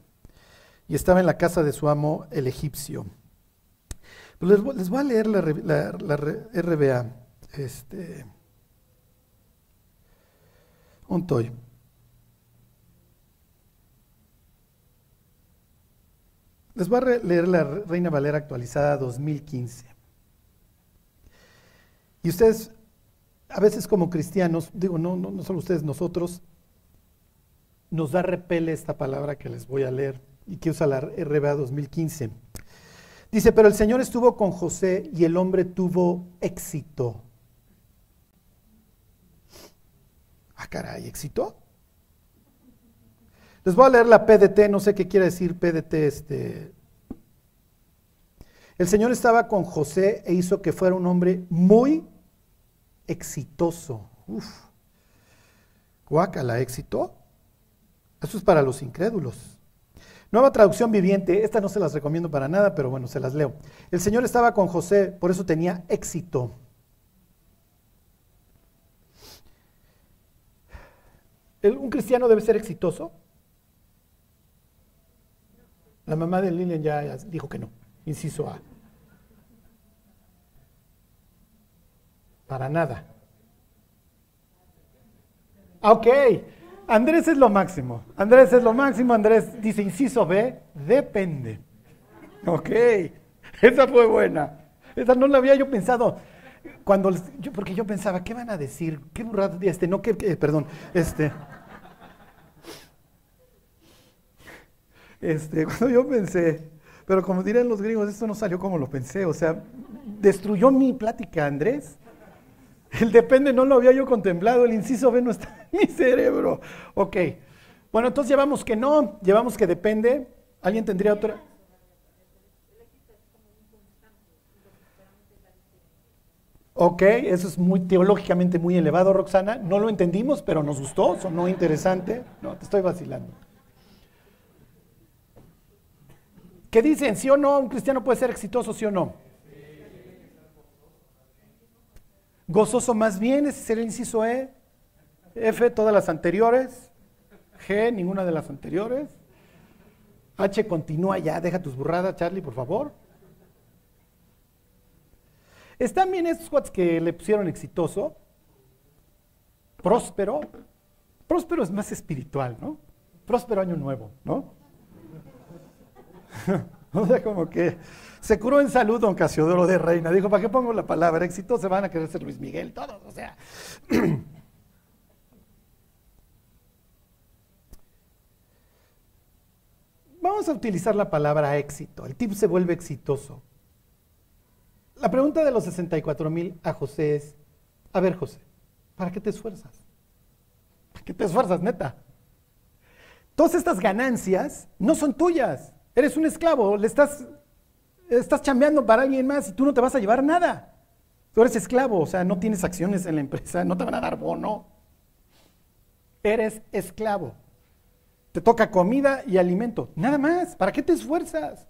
y estaba en la casa de su amo, el egipcio. Pues les, voy a leer la, la, RBA. Este, toy. Les voy a leer la Reina Valera actualizada 2015. Y ustedes, a veces como cristianos, digo, no, no, no solo ustedes, nosotros, nos da repele esta palabra que les voy a leer y que usa la RBA 2015. Dice, pero el Señor estuvo con José y el hombre tuvo éxito. Ah, caray, ¿éxito? Les voy a leer la PDT, no sé qué quiere decir PDT. Este. El Señor estaba con José e hizo que fuera un hombre muy exitoso. Uf. Guácala, éxito. Eso es para los incrédulos. Nueva traducción viviente, esta no se las recomiendo para nada, pero bueno, se las leo. El Señor estaba con José, por eso tenía éxito. ¿Un cristiano debe ser exitoso? La mamá de Lilian ya dijo que no, inciso A. Para nada. Ok, Andrés es lo máximo. Andrés es lo máximo. Andrés dice, inciso B, depende. Ok, esa fue buena. Esa no la había yo pensado. Cuando, yo, porque yo pensaba, ¿qué van a decir? ¿Qué burrado? Este, no, que, perdón, este. Este, <laughs> cuando yo pensé, pero como dirían los gringos, esto no salió como lo pensé, o sea, destruyó mi plática, Andrés. El depende no lo había yo contemplado, el inciso B no está en mi cerebro. Ok, bueno, entonces llevamos que no, llevamos que depende. ¿Alguien tendría otra? Ok, eso es muy teológicamente muy elevado, Roxana. No lo entendimos, pero nos gustó, sonó interesante. No, te estoy vacilando. ¿Qué dicen? ¿Sí o no? ¿Un cristiano puede ser exitoso, sí o no? Gozoso más bien, ese sería el inciso E. F, todas las anteriores. G, ninguna de las anteriores. H, continúa ya, deja tus burradas, Charlie, por favor. Están bien estos cuates que le pusieron exitoso, próspero. Próspero es más espiritual, ¿no? Próspero año nuevo, ¿no? <laughs> o sea, como que se curó en salud don Casiodoro de Reina. Dijo, ¿para qué pongo la palabra éxito? Se van a querer ser Luis Miguel, todos, o sea. <clears throat> Vamos a utilizar la palabra éxito. El tipo se vuelve exitoso. La pregunta de los 64 mil a José es, a ver José, ¿para qué te esfuerzas? ¿Para qué te esfuerzas, neta? Todas estas ganancias no son tuyas. Eres un esclavo, le estás estás chambeando para alguien más y tú no te vas a llevar nada. Tú eres esclavo, o sea, no tienes acciones en la empresa, no te van a dar bono. Eres esclavo. Te toca comida y alimento, nada más. ¿Para qué te esfuerzas?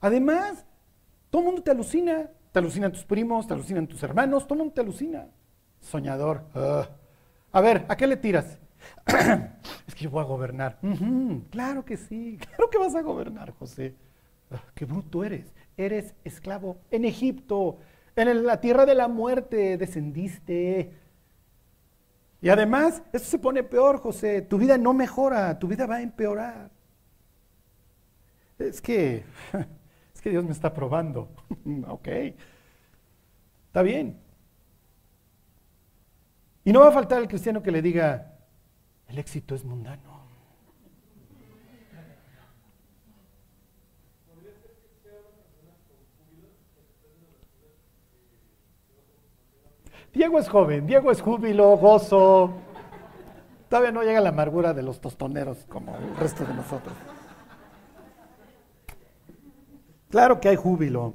Además, Todo el mundo te alucina. Te alucinan tus primos, te alucinan tus hermanos, todo el mundo te alucina. Soñador. Ah. A ver, ¿a qué le tiras? <coughs> es que yo voy a gobernar. claro que sí, <laughs> claro que vas a gobernar, José. Ah, qué bruto eres. Eres esclavo en Egipto, en la tierra de la muerte descendiste. Y además, esto se pone peor, José. Tu vida no mejora, tu vida va a empeorar. Es que, <laughs> es que Dios me está probando. <laughs> ok. Está bien. Y no va a faltar el cristiano que le diga, el éxito es mundano. Diego es joven, Diego es júbilo, gozo. Todavía no llega la amargura de los tostoneros como el resto de nosotros. Claro que hay júbilo.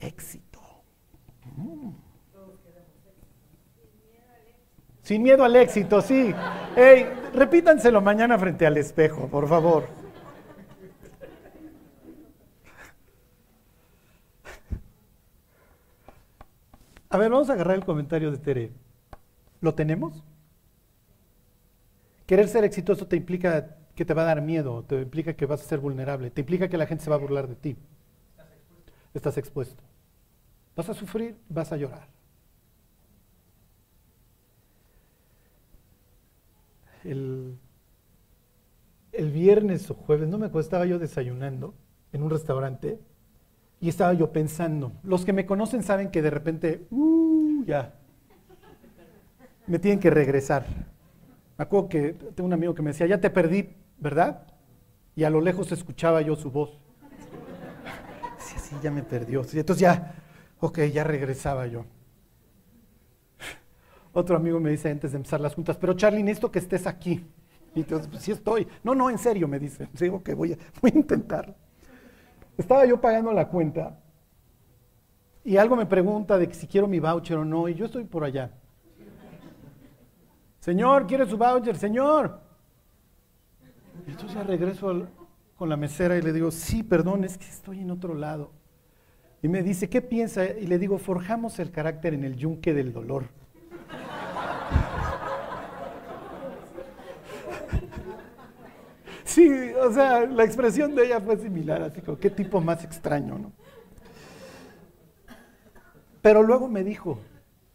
Éxito. Mm. Sin miedo al éxito, sí. Hey, repítanselo mañana frente al espejo, por favor. A ver, vamos a agarrar el comentario de Tere. ¿Lo tenemos? Querer ser exitoso te implica que te va a dar miedo, te implica que vas a ser vulnerable, te implica que la gente se va a burlar de ti. Estás expuesto. Vas a sufrir, vas a llorar. El, el viernes o jueves, no me acuerdo, estaba yo desayunando en un restaurante y estaba yo pensando, los que me conocen saben que de repente, uh, ya, me tienen que regresar. Me acuerdo que tengo un amigo que me decía, ya te perdí, ¿verdad? Y a lo lejos escuchaba yo su voz. Sí, sí, ya me perdió. entonces ya, ok, ya regresaba yo. Otro amigo me dice antes de empezar las juntas, pero Charlie, necesito que estés aquí. Y entonces, pues sí estoy. No, no, en serio, me dice. Digo que voy a, <laughs> voy a intentar. Estaba yo pagando la cuenta y algo me pregunta de si quiero mi voucher o no, y yo estoy por allá. Señor, ¿quiere su voucher? Señor. Y entonces regreso con la mesera y le digo, sí, perdón, es que estoy en otro lado. Y me dice, ¿qué piensa? Y le digo, forjamos el carácter en el yunque del dolor. Sí, o sea, la expresión de ella fue similar, así como, qué tipo más extraño, ¿no? Pero luego me dijo,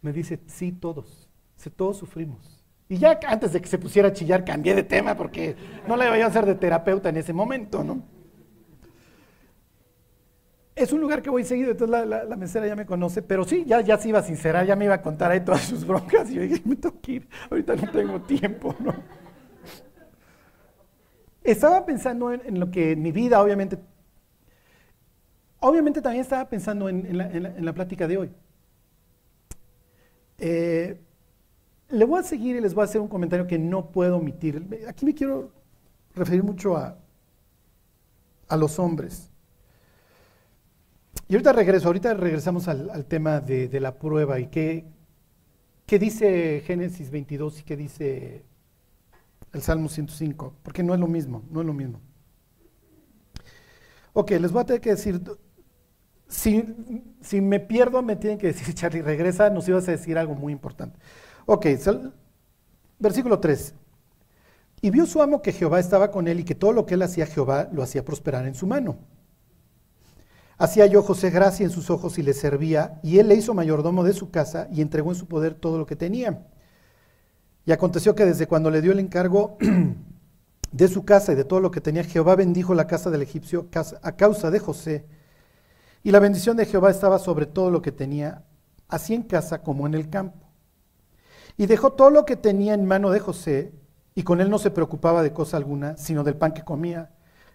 me dice, sí, todos, todos sufrimos. Y ya antes de que se pusiera a chillar, cambié de tema porque no le iba a hacer de terapeuta en ese momento, ¿no? Es un lugar que voy seguido, entonces la, mesera ya me conoce, pero sí, ya, ya se iba a sincerar, ya me iba a contar ahí todas sus broncas y yo dije, me tengo que ir, ahorita no tengo tiempo, ¿no? Estaba pensando en, lo que mi vida, obviamente, obviamente también estaba pensando en, la, plática de hoy. Eh, le voy a seguir y les voy a hacer un comentario que no puedo omitir. Aquí me quiero referir mucho a, a los hombres. Y ahorita regreso, ahorita regresamos al, tema de, de, la prueba y qué, qué dice Génesis 22 y qué dice el Salmo 105, porque no es lo mismo, no es lo mismo. Ok, les voy a tener que decir, si, me pierdo me tienen que decir, <laughs> Charlie, regresa, nos ibas a decir algo muy importante. Ok, versículo 3. Y vio su amo que Jehová estaba con él y que todo lo que él hacía Jehová lo hacía prosperar en su mano. Hacía yo José gracia en sus ojos y le servía, y él le hizo mayordomo de su casa y entregó en su poder todo lo que tenía. Y aconteció que desde cuando le dio el encargo <clears throat> de su casa y de todo lo que tenía, Jehová bendijo la casa del egipcio a causa de José. Y la bendición de Jehová estaba sobre todo lo que tenía, así en casa como en el campo. Y dejó todo lo que tenía en mano de José, y con él no se preocupaba de cosa alguna, sino del pan que comía.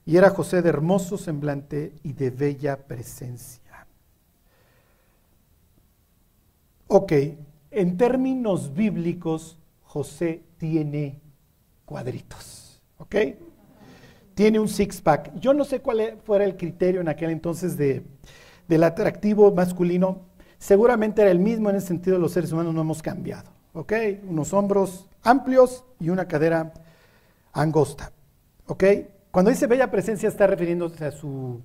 Y era José de hermoso semblante y de bella presencia. Ok, en términos bíblicos, José tiene cuadritos, ¿ok? Tiene un six-pack. Yo no sé cuál e-, fuera el criterio en aquel entonces de, del atractivo masculino. Seguramente era el mismo en el sentido de los seres humanos no hemos cambiado, ¿ok? Unos hombros amplios y una cadera angosta, ¿ok? Cuando dice bella presencia está refiriéndose a su,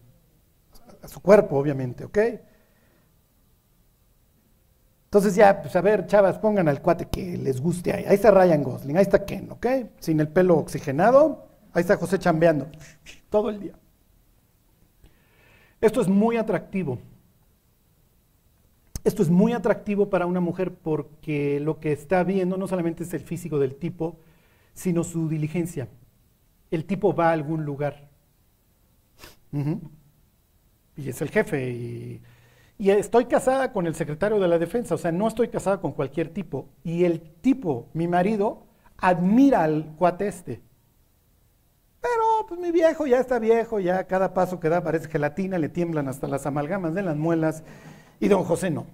a su cuerpo, obviamente, ¿ok? Entonces ya, pues a ver, chavas, pongan al cuate que les guste ahí. Ahí está Ryan Gosling, ahí está Ken, ¿ok? Sin el pelo oxigenado, ahí está José chambeando todo el día. Esto es muy atractivo. Esto es muy atractivo para una mujer porque lo que está viendo no solamente es el físico del tipo, sino su diligencia. El tipo va a algún lugar. Y es el jefe y y estoy casada con el secretario de la defensa, o sea, no estoy casada con cualquier tipo. Y el tipo, mi marido, admira al cuate este. Pero pues mi viejo ya está viejo, ya cada paso que da parece gelatina, le tiemblan hasta las amalgamas de las muelas. Y don José no.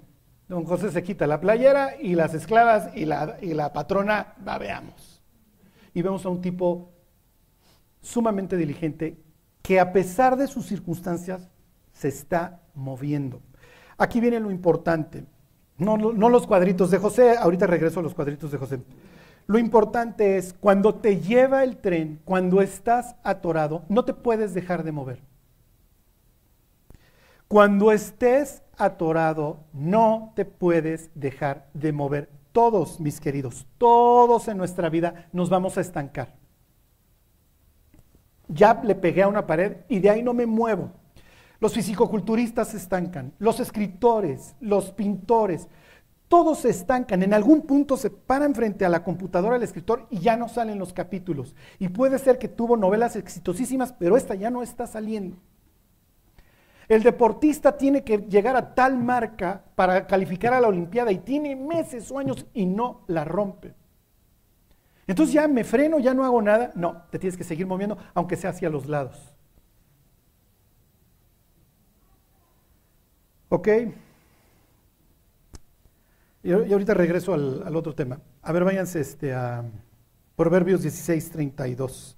Don José se quita la playera y las esclavas y la, y la patrona babeamos. Y vemos a un tipo sumamente diligente que a pesar de sus circunstancias se está moviendo. Aquí viene lo importante. No, los cuadritos de José, ahorita regreso a los cuadritos de José. Lo importante es cuando te lleva el tren, cuando estás atorado, no te puedes dejar de mover. Cuando estés atorado, no te puedes dejar de mover. Todos, mis queridos, todos en nuestra vida nos vamos a estancar. Ya le pegué a una pared y de ahí no me muevo. Los fisicoculturistas se estancan, los escritores, los pintores, todos se estancan. En algún punto se paran frente a la computadora del escritor y ya no salen los capítulos. Y puede ser que tuvo novelas exitosísimas, pero esta ya no está saliendo. El deportista tiene que llegar a tal marca para calificar a la Olimpiada y tiene meses o años y no la rompe. Entonces ya me freno, ya no hago nada. No, te tienes que seguir moviendo, aunque sea hacia los lados. ¿Ok? Y, ahorita regreso al, otro tema. A ver, váyanse este, a Proverbios 16, 32.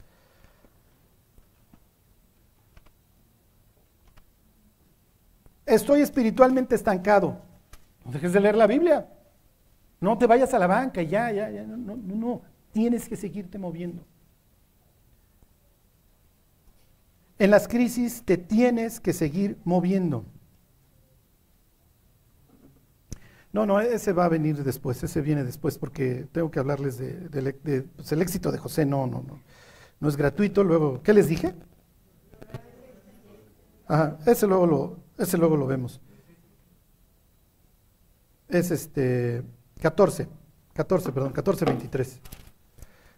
Estoy espiritualmente estancado. No dejes de leer la Biblia. No te vayas a la banca, ya, ya, ya. No, no, no. Tienes que seguirte moviendo. En las crisis te tienes que seguir moviendo. No, no, ese va a venir después, ese viene después porque tengo que hablarles del de, pues, el éxito de José, no, no, no. No es gratuito, luego, ¿qué les dije? Ajá, ese luego lo, ese luego lo vemos. Es este 14, 14, perdón, 14, 23.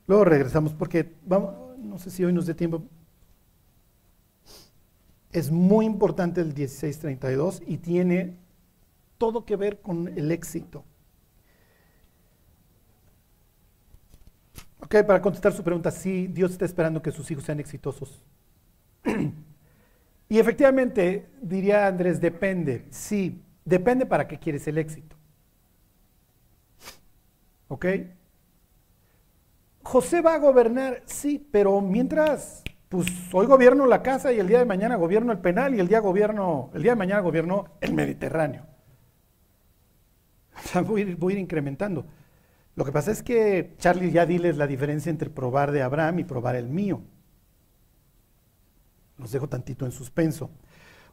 Luego regresamos porque vamos, no sé si hoy nos dé tiempo. Es muy importante el 1632 y tiene todo que ver con el éxito. Ok, para contestar su pregunta, sí, Dios está esperando que sus hijos sean exitosos. <clears throat> y efectivamente, diría Andrés, depende. Sí, depende para qué quieres el éxito. ¿Ok? José va a gobernar, sí, pero mientras, pues hoy gobierno la casa y el día de mañana gobierno el penal y el día, gobierno, el día de mañana gobierno el Mediterráneo. <laughs> voy, a ir, incrementando. Lo que pasa es que, Charlie, ya diles la diferencia entre probar de Abraham y probar el mío. Los dejo tantito en suspenso.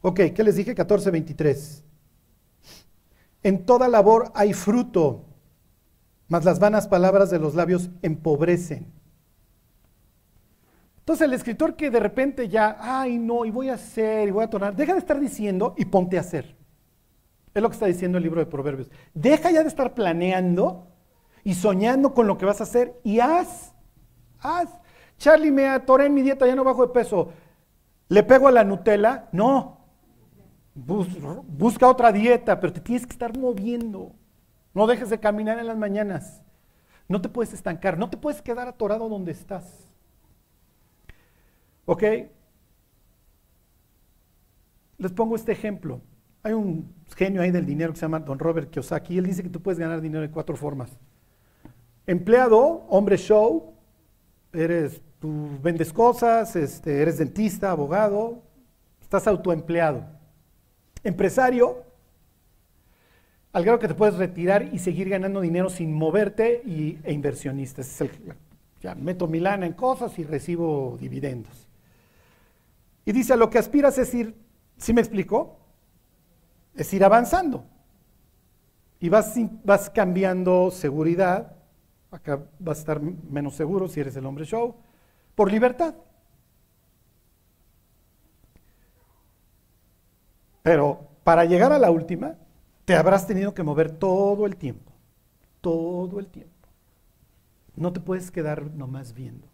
Ok, ¿qué les dije? 14.23. En toda labor hay fruto, mas las vanas palabras de los labios empobrecen. Entonces el escritor que de repente ya, ay no, y voy a hacer, y voy a tornar, deja de estar diciendo y ponte a hacer. Es lo que está diciendo el libro de Proverbios. Deja ya de estar planeando y soñando con lo que vas a hacer y haz. Haz. Charlie, me atoré en mi dieta, ya no bajo de peso. ¿Le pego a la Nutella? No. busca otra dieta, pero te tienes que estar moviendo. No dejes de caminar en las mañanas. No te puedes estancar, no te puedes quedar atorado donde estás. ¿Ok? Les pongo este ejemplo. Hay un genio ahí del dinero que se llama Don Robert Kiyosaki, él dice que tú puedes ganar dinero de cuatro formas. Empleado, hombre show, eres, tú vendes cosas, este, eres dentista, abogado, estás autoempleado. Empresario, al grado que te puedes retirar y seguir ganando dinero sin moverte, y, e inversionista. Es el, ya meto mi lana en cosas y recibo dividendos. Y dice, a lo que aspiras es ir, ¿sí me explicó? Es ir avanzando. Y vas, cambiando seguridad, acá vas a estar menos seguro si eres el hombre show, por libertad. Pero para llegar a la última, te habrás tenido que mover todo el tiempo, todo el tiempo. No te puedes quedar nomás viendo.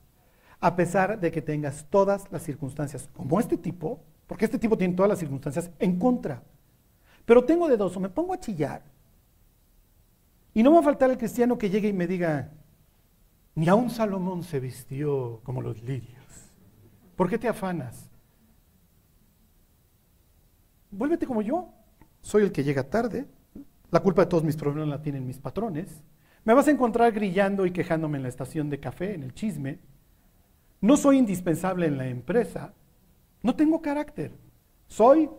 A pesar de que tengas todas las circunstancias, como este tipo, porque este tipo tiene todas las circunstancias en contra. Pero tengo de dos, o me pongo a chillar, y no va a faltar el cristiano que llegue y me diga, ni aun Salomón se vistió como los lirios. ¿Por qué te afanas? Vuélvete como yo. Soy el que llega tarde. La culpa de todos mis problemas la tienen mis patrones. Me vas a encontrar grillando y quejándome en la estación de café, en el chisme. No soy indispensable en la empresa. No tengo carácter. Soy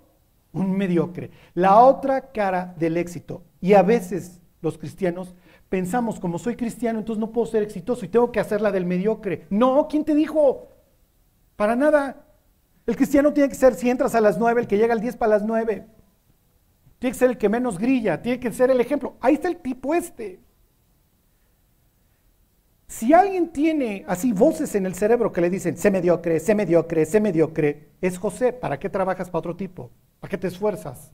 un mediocre. La otra cara del éxito. Y a veces los cristianos pensamos, como soy cristiano, entonces no puedo ser exitoso y tengo que hacer la del mediocre. No, ¿quién te dijo? Para nada. El cristiano tiene que ser, si entras a las nueve, el que llega al 10 para las nueve. Tiene que ser el que menos grilla, tiene que ser el ejemplo. Ahí está el tipo este. Si alguien tiene así voces en el cerebro que le dicen, sé mediocre, sé mediocre, sé mediocre, es José. ¿Para qué trabajas para otro tipo? ¿Para qué te esfuerzas?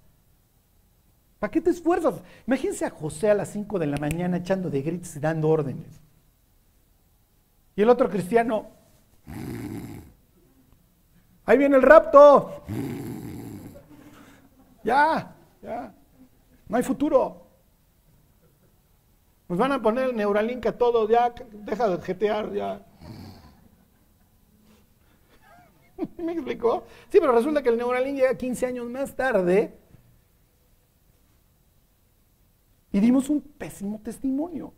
¿Para qué te esfuerzas? Imagínense a José a las 5 de la mañana echando de gritos y dando órdenes. Y el otro cristiano, ahí viene el rapto. Ya, ya, no hay futuro. Nos van a poner el Neuralink a todo, ya, deja de jetear, ya. <laughs> ¿Me explicó? Sí, pero resulta que el Neuralink llega 15 años más tarde y dimos un pésimo testimonio,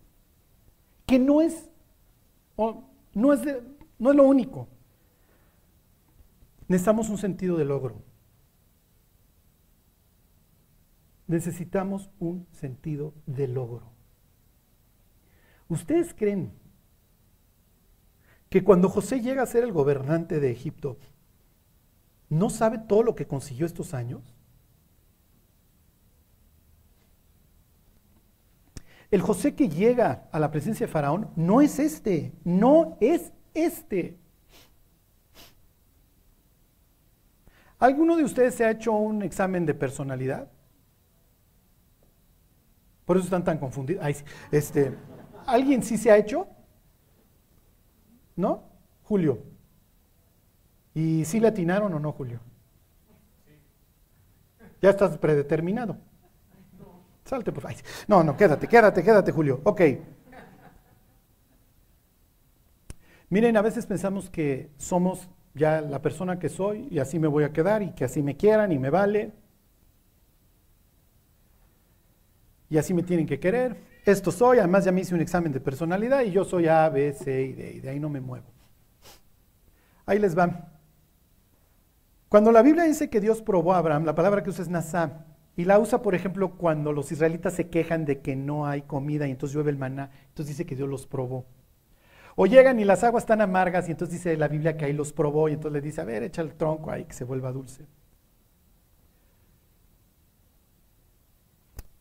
que no es, no es, no es lo único. Necesitamos un sentido de logro. Necesitamos un sentido de logro. ¿Ustedes creen que cuando José llega a ser el gobernante de Egipto, no sabe todo lo que consiguió estos años? El José que llega a la presencia de Faraón no es este, no es este. ¿Alguno de ustedes se ha hecho un examen de personalidad? Por eso están tan confundidos. este, ¿Alguien sí se ha hecho? ¿No? Julio. ¿Y sí le atinaron o no, Julio? Ya estás predeterminado. Salte, por favor. No, no, quédate, quédate, quédate, Julio. Ok. Miren, a veces pensamos que somos ya la persona que soy y así me voy a quedar y que así me quieran y me vale. Y así me tienen que querer esto soy, además ya me hice un examen de personalidad y yo soy A, B, C y D, y de ahí no me muevo. Ahí les va. Cuando la Biblia dice que Dios probó a Abraham, la palabra que usa es Nasá, y la usa, por ejemplo, cuando los israelitas se quejan de que no hay comida y entonces llueve el maná, entonces dice que Dios los probó. O llegan y las aguas están amargas y entonces dice la Biblia que ahí los probó y entonces le dice, a ver, echa el tronco ahí que se vuelva dulce.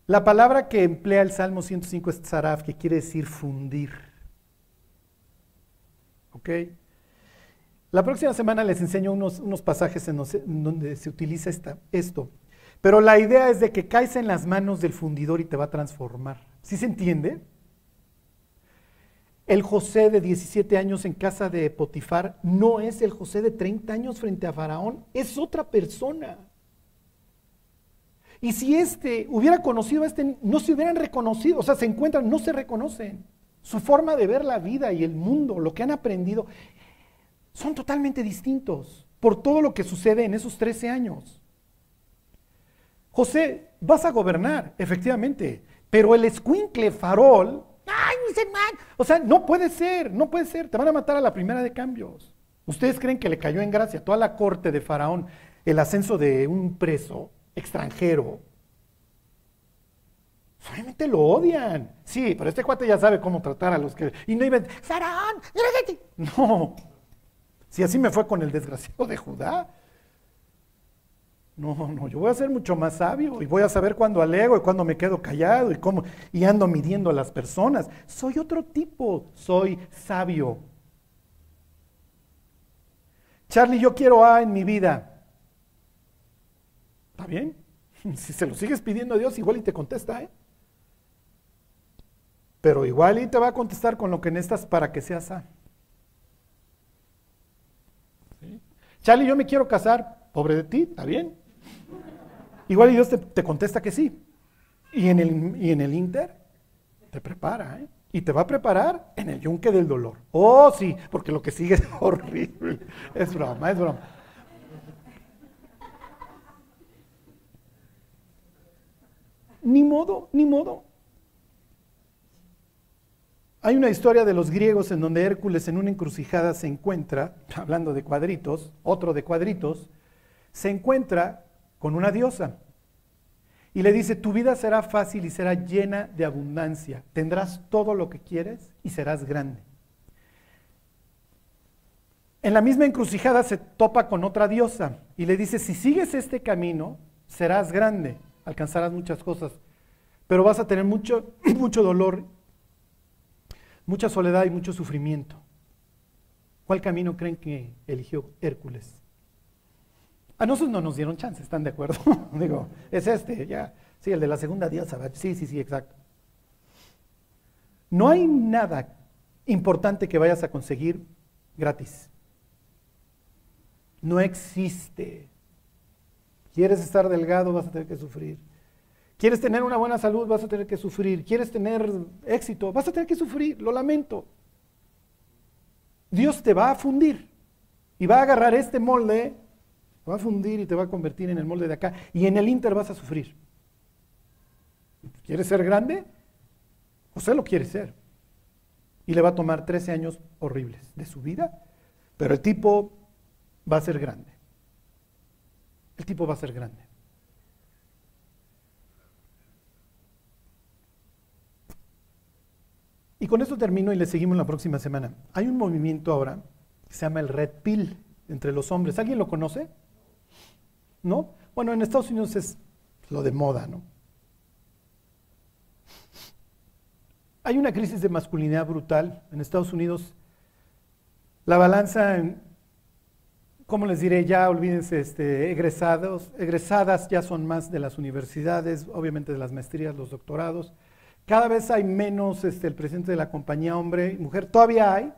La palabra que emplea el Salmo 105 es tzaraf, que quiere decir fundir. ¿Ok? La próxima semana les enseño unos, pasajes en donde se utiliza esto. Pero la idea es de que caes en las manos del fundidor y te va a transformar. ¿Sí se entiende? El José de 17 años en casa de Potifar no es el José de 30 años frente a Faraón, es otra persona. Y si este hubiera conocido a este, no se hubieran reconocido, o sea, se encuentran, no se reconocen. Su forma de ver la vida y el mundo, lo que han aprendido, son totalmente distintos por todo lo que sucede en esos 13 años. José, vas a gobernar, efectivamente, pero el escuincle farol, ¡ay, mis! O sea, no puede ser, no puede ser, te van a matar a la primera de cambios. ¿Ustedes creen que le cayó en gracia a toda la corte de Faraón el ascenso de un preso? Extranjero. Solamente lo odian. Sí, pero este cuate ya sabe cómo tratar a los que. Y no iban, ¡Sarán! No. Si así me fue con el desgraciado de Judá. No, no, yo voy a ser mucho más sabio y voy a saber cuándo alego y cuándo me quedo callado y cómo y ando midiendo a las personas. Soy otro tipo, soy sabio. Charlie, yo quiero A en mi vida. ¿Está bien? <laughs> Si se lo sigues pidiendo a Dios, igual y te contesta, ¿eh? Pero igual y te va a contestar con lo que necesitas para que seas A. Charlie, yo me quiero casar. Pobre de ti, ¿está bien? Igual Dios te, contesta que sí. Y en, el, y en el Inter te prepara, ¿eh? Y te va a preparar en el yunque del dolor. Oh, sí, porque lo que sigue es <laughs> horrible. Es broma, es broma. Ni modo, ni modo. Hay una historia de los griegos en donde Hércules en una encrucijada se encuentra, <laughs> hablando de cuadritos, otro de cuadritos, se encuentra con una diosa. Y le dice, tu vida será fácil y será llena de abundancia. Tendrás todo lo que quieres y serás grande. En la misma encrucijada se topa con otra diosa y le dice, si sigues este camino, serás grande, alcanzarás muchas cosas, pero vas a tener mucho, <clears throat> mucho dolor, mucha soledad y mucho sufrimiento. ¿Cuál camino creen que eligió Hércules? A nosotros no nos dieron chance, ¿están de acuerdo? <laughs> Digo, es este, ya. Sí, el de la segunda diosa. Sí, sí, sí, exacto. No hay nada importante que vayas a conseguir gratis. No existe. ¿Quieres estar delgado? Vas a tener que sufrir. ¿Quieres tener una buena salud? Vas a tener que sufrir. ¿Quieres tener éxito? Vas a tener que sufrir. Lo lamento. Dios te va a fundir y va a agarrar este molde va a fundir y te va a convertir en el molde de acá. Y en el Inter vas a sufrir. ¿Quieres ser grande? José lo quiere ser. Y le va a tomar 13 años horribles de su vida, pero el tipo va a ser grande. El tipo va a ser grande. Y con esto termino y le seguimos la próxima semana. Hay un movimiento ahora que se llama el Red Pill entre los hombres. ¿Alguien lo conoce? ¿no? Bueno, en Estados Unidos es lo de moda, ¿no? Hay una crisis de masculinidad brutal en Estados Unidos. La balanza, en, ¿cómo les diré? Ya olvídense, este, egresados, egresadas ya son más de las universidades, obviamente de las maestrías, los doctorados. Cada vez hay menos este, el presidente de la compañía, hombre y mujer. Todavía hay.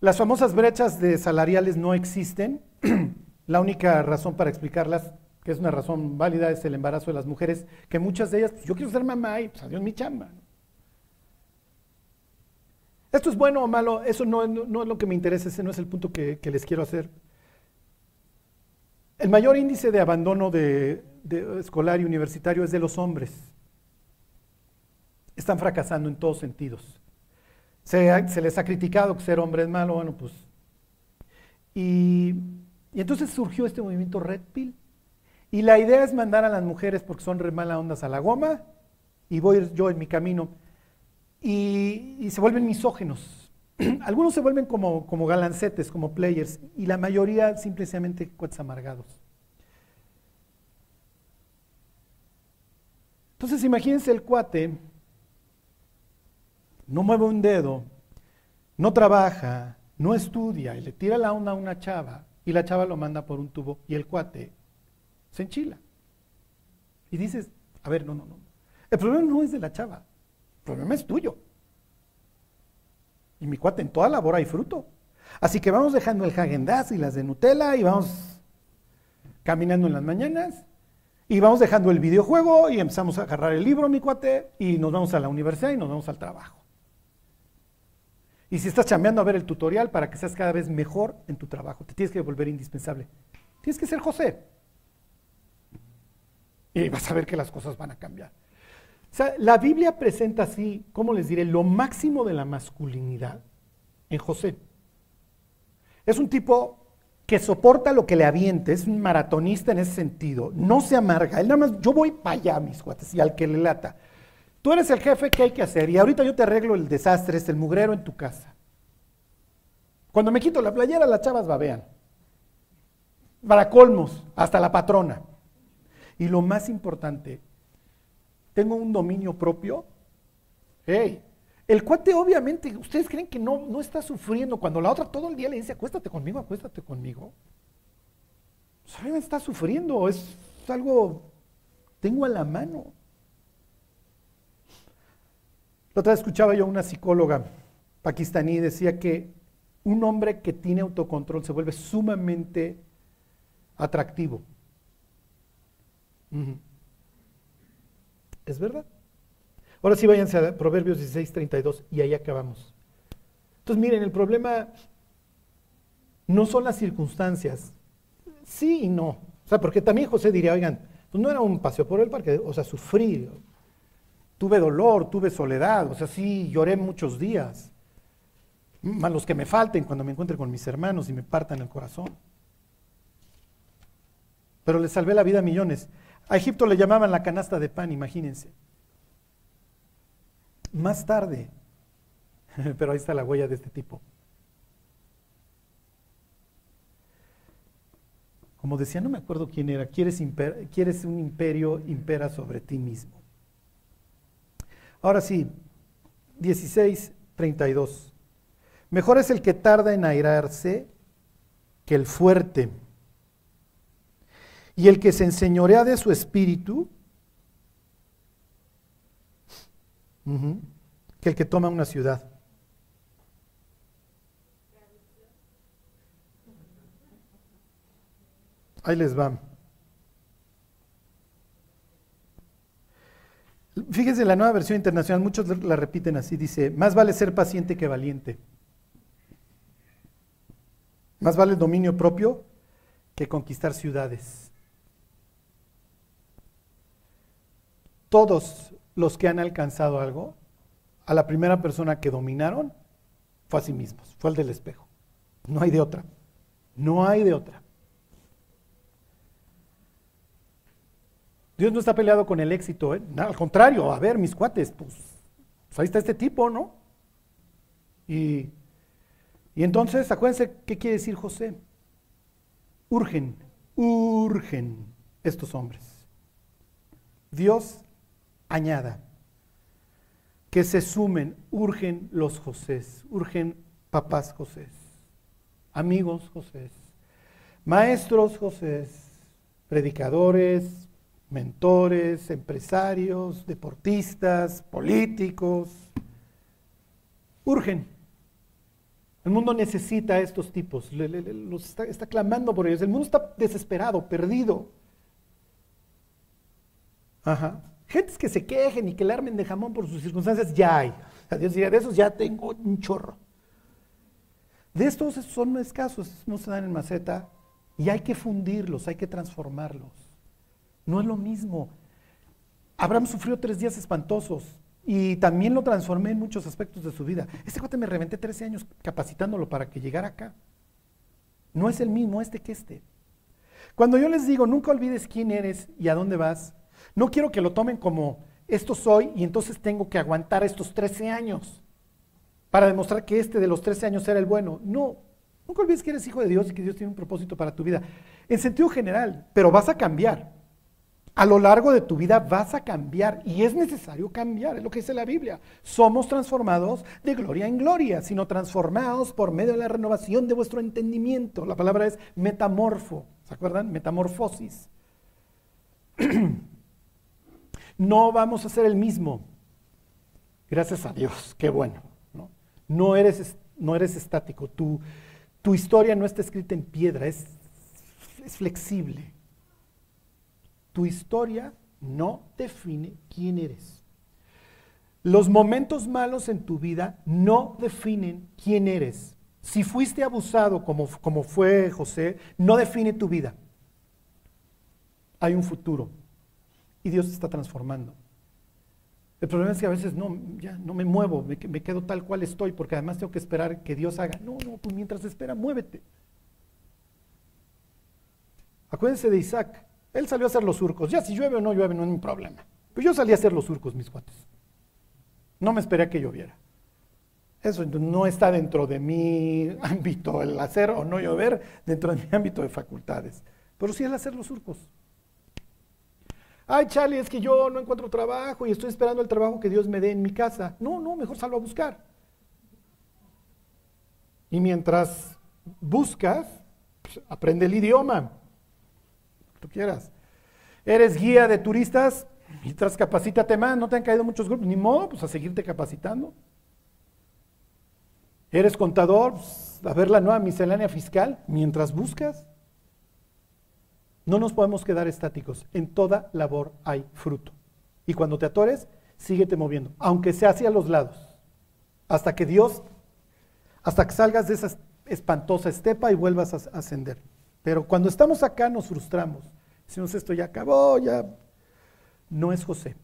Las famosas brechas de salariales no existen. <clears throat> La única razón para explicarlas, que es una razón válida, es el embarazo de las mujeres, que muchas de ellas, pues, yo quiero ser mamá y pues adiós mi chamba. ¿Esto es bueno o malo? Eso no, es lo que me interesa, ese no es el punto que, les quiero hacer. El mayor índice de abandono de, escolar y universitario es de los hombres. Están fracasando en todos sentidos. Se, se les ha criticado que ser hombre es malo, bueno, pues. Y y entonces surgió este movimiento Red Pill. Y la idea es mandar a las mujeres, porque son re mala ondas, a la goma, y voy yo en mi camino. Y, se vuelven misógenos. <clears throat> Algunos se vuelven como, como galancetes, como players, y la mayoría simplemente cuates amargados. Entonces imagínense el cuate, no mueve un dedo, no trabaja, no estudia, y le tira la onda a una chava, y la chava lo manda por un tubo y el cuate se enchila. Y dices, a ver, no, no, no. El problema no es de la chava, problema es tuyo. Y mi cuate, en toda labor hay fruto. Así que vamos dejando el Hagendaz y las de Nutella y vamos caminando en las mañanas y vamos dejando el videojuego y empezamos a agarrar el libro, mi cuate, y nos vamos a la universidad y nos vamos al trabajo. Y si estás chambeando a ver el tutorial para que seas cada vez mejor en tu trabajo, te tienes que volver indispensable. Tienes que ser José. Y vas a ver que las cosas van a cambiar. O sea, la Biblia presenta así, ¿cómo les diré? Lo máximo de la masculinidad en José. Es un tipo que soporta lo que le aviente, es un maratonista en ese sentido, no se amarga, él nada más, yo voy para allá, mis cuates, y al que le lata. Tú eres el jefe, ¿qué hay que hacer? Y ahorita yo te arreglo el desastre, es el mugrero en tu casa. Cuando me quito la playera, las chavas babean. para colmos, hasta la patrona. Y lo más importante, tengo un dominio propio. Hey, el cuate obviamente, ustedes creen que no, no está sufriendo cuando la otra todo el día le dice, acuéstate conmigo, acuéstate conmigo. Pues está sufriendo, es algo, tengo a la mano. La otra vez escuchaba yo a una psicóloga pakistaní, decía que un hombre que tiene autocontrol se vuelve sumamente atractivo. Es verdad. Ahora sí váyanse a Proverbios 16, 32 y ahí acabamos. Entonces miren, el problema no son las circunstancias. Sí y no. O sea, porque también José diría, oigan, pues no era un paseo por el parque, o sea, sufrí, tuve dolor, tuve soledad, o sea, sí lloré muchos días. Más los que me falten cuando me encuentre con mis hermanos y me partan el corazón. Pero le salvé la vida a millones. A Egipto le llamaban la canasta de pan, imagínense. Más tarde, <laughs> pero ahí está la huella de este tipo. Como decía, no me acuerdo quién era, quieres, quieres un imperio, impera sobre ti mismo. Ahora sí, 16, 32. Mejor es el que tarda en airarse que el fuerte. Y el que se enseñorea de su espíritu que el que toma una ciudad. Ahí les va. Fíjense, la nueva versión internacional, muchos la repiten así, dice, más vale ser paciente que valiente. Más vale el dominio propio que conquistar ciudades. Todos los que han alcanzado algo, a la primera persona que dominaron fue a sí mismos, fue el del espejo. No hay de otra. No hay de otra. Dios no está peleado con el éxito, ¿eh? al contrario, a ver, mis cuates, pues, pues, ahí está este tipo, ¿no? Y, y entonces, acuérdense, ¿qué quiere decir José? Urgen, urgen estos hombres. Dios añada, que se sumen, urgen los Josés, urgen papás Josés, amigos Josés, maestros Josés, predicadores, mentores, empresarios, deportistas, políticos, urgen. El mundo necesita a estos tipos, los está, está clamando por ellos. El mundo está desesperado, perdido. Ajá. Gentes que se quejen y que le armen de jamón por sus circunstancias, ya hay. Dios diría, de esos ya tengo un chorro. De estos son escasos, no se dan en maceta y hay que fundirlos, hay que transformarlos. No es lo mismo. Abraham sufrió tres días espantosos y también lo transformé en muchos aspectos de su vida. Este cuate me reventé 13 años capacitándolo para que llegara acá. No es el mismo este que este. Cuando yo les digo, nunca olvides quién eres y a dónde vas, no quiero que lo tomen como esto soy y entonces tengo que aguantar estos 13 años para demostrar que este de los 13 años era el bueno. No, nunca olvides que eres hijo de Dios y que Dios tiene un propósito para tu vida. En sentido general, pero vas a cambiar. A lo largo de tu vida vas a cambiar y es necesario cambiar, es lo que dice la Biblia. Somos transformados de gloria en gloria, sino transformados por medio de la renovación de vuestro entendimiento. La palabra es metamorfo, ¿se acuerdan? Metamorfosis. <clears throat> no vamos a ser el mismo. Gracias a Dios, qué bueno. No, eres, no eres estático, tu, tu, historia no está escrita en piedra, es, es flexible. Tu historia no define quién eres. Los momentos malos en tu vida no definen quién eres. Si fuiste abusado como, como fue José, no define tu vida. Hay un futuro y Dios está transformando. El problema es que a veces no, ya no me muevo, me, quedo tal cual estoy, porque además tengo que esperar que Dios haga. No, no, pues mientras espera, muévete. Acuérdense de Isaac. Él salió a hacer los surcos. Ya si llueve o no llueve, no es mi problema. Pero yo salí a hacer los surcos, mis cuates. No me esperé a que lloviera. Eso no está dentro de mi ámbito, el hacer o no llover, dentro de mi ámbito de facultades. pero sí el hacer los surcos. Ay, Charlie, es que yo no encuentro trabajo y estoy esperando el trabajo que Dios me dé en mi casa. No, no, mejor salgo a buscar. Y mientras buscas, pues, aprende el idioma. Tú quieras. Eres guía de turistas, mientras capacítate más. No te han caído muchos grupos, ni modo, pues a seguirte capacitando. Eres contador, pues, a ver la nueva miscelánea fiscal, mientras buscas. No nos podemos quedar estáticos. En toda labor hay fruto. Y cuando te atores, síguete moviendo, aunque sea hacia los lados, hasta que Dios, hasta que salgas de esa espantosa estepa y vuelvas a ascender. Pero cuando estamos acá nos frustramos. Decimos, esto ya acabó, ya no es José.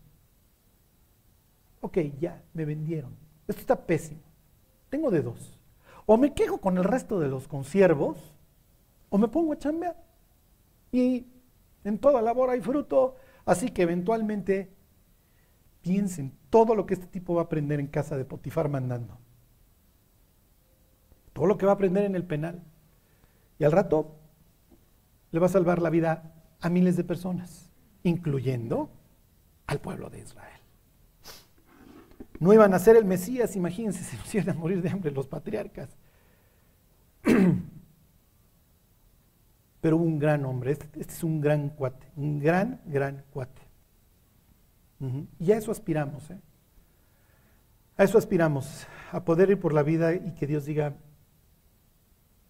Ok, ya, me vendieron. Esto está pésimo. Tengo de dos. O me quejo con el resto de los consiervos, o me pongo a chambear. Y en toda labor hay fruto, así que eventualmente piensen todo lo que este tipo va a aprender en casa de Potifar mandando. Todo lo que va a aprender en el penal. Y al rato le va a salvar la vida a miles de personas, incluyendo al pueblo de Israel. No iban a ser el Mesías, imagínense, se <laughs> nos iban a morir de hambre los patriarcas. <clears throat> Pero un gran hombre, este, este, es un gran cuate, un gran, gran cuate. Y a eso aspiramos, ¿eh? A eso aspiramos, a poder ir por la vida y que Dios diga,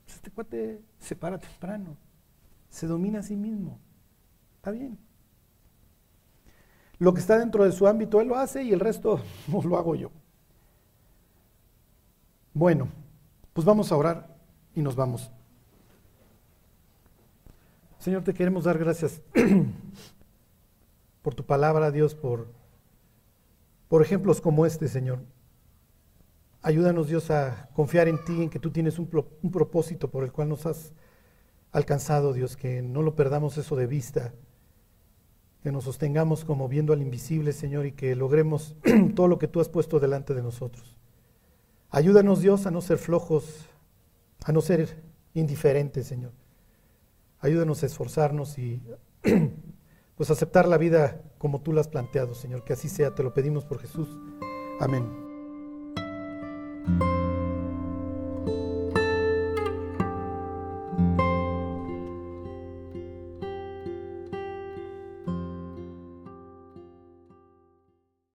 pues este cuate se para temprano, se domina a sí mismo, está bien. Lo que está dentro de su ámbito, él lo hace y el resto <laughs> no lo hago yo. Bueno, pues vamos a orar y nos vamos. Señor, te queremos dar gracias <clears throat> por tu palabra, Dios, por, por ejemplos como este, Señor. Ayúdanos, Dios, a confiar en ti, en que tú tienes un, un propósito por el cual nos has alcanzado, Dios, que no lo perdamos eso de vista que nos sostengamos como viendo al invisible, Señor, y que logremos <clears throat> todo lo que tú has puesto delante de nosotros. Ayúdanos, Dios, a no ser flojos, a no ser indiferentes, Señor. Ayúdanos a esforzarnos y <clears throat> pues aceptar la vida como tú la has planteado, Señor. Que así sea, te lo pedimos por Jesús. Amén.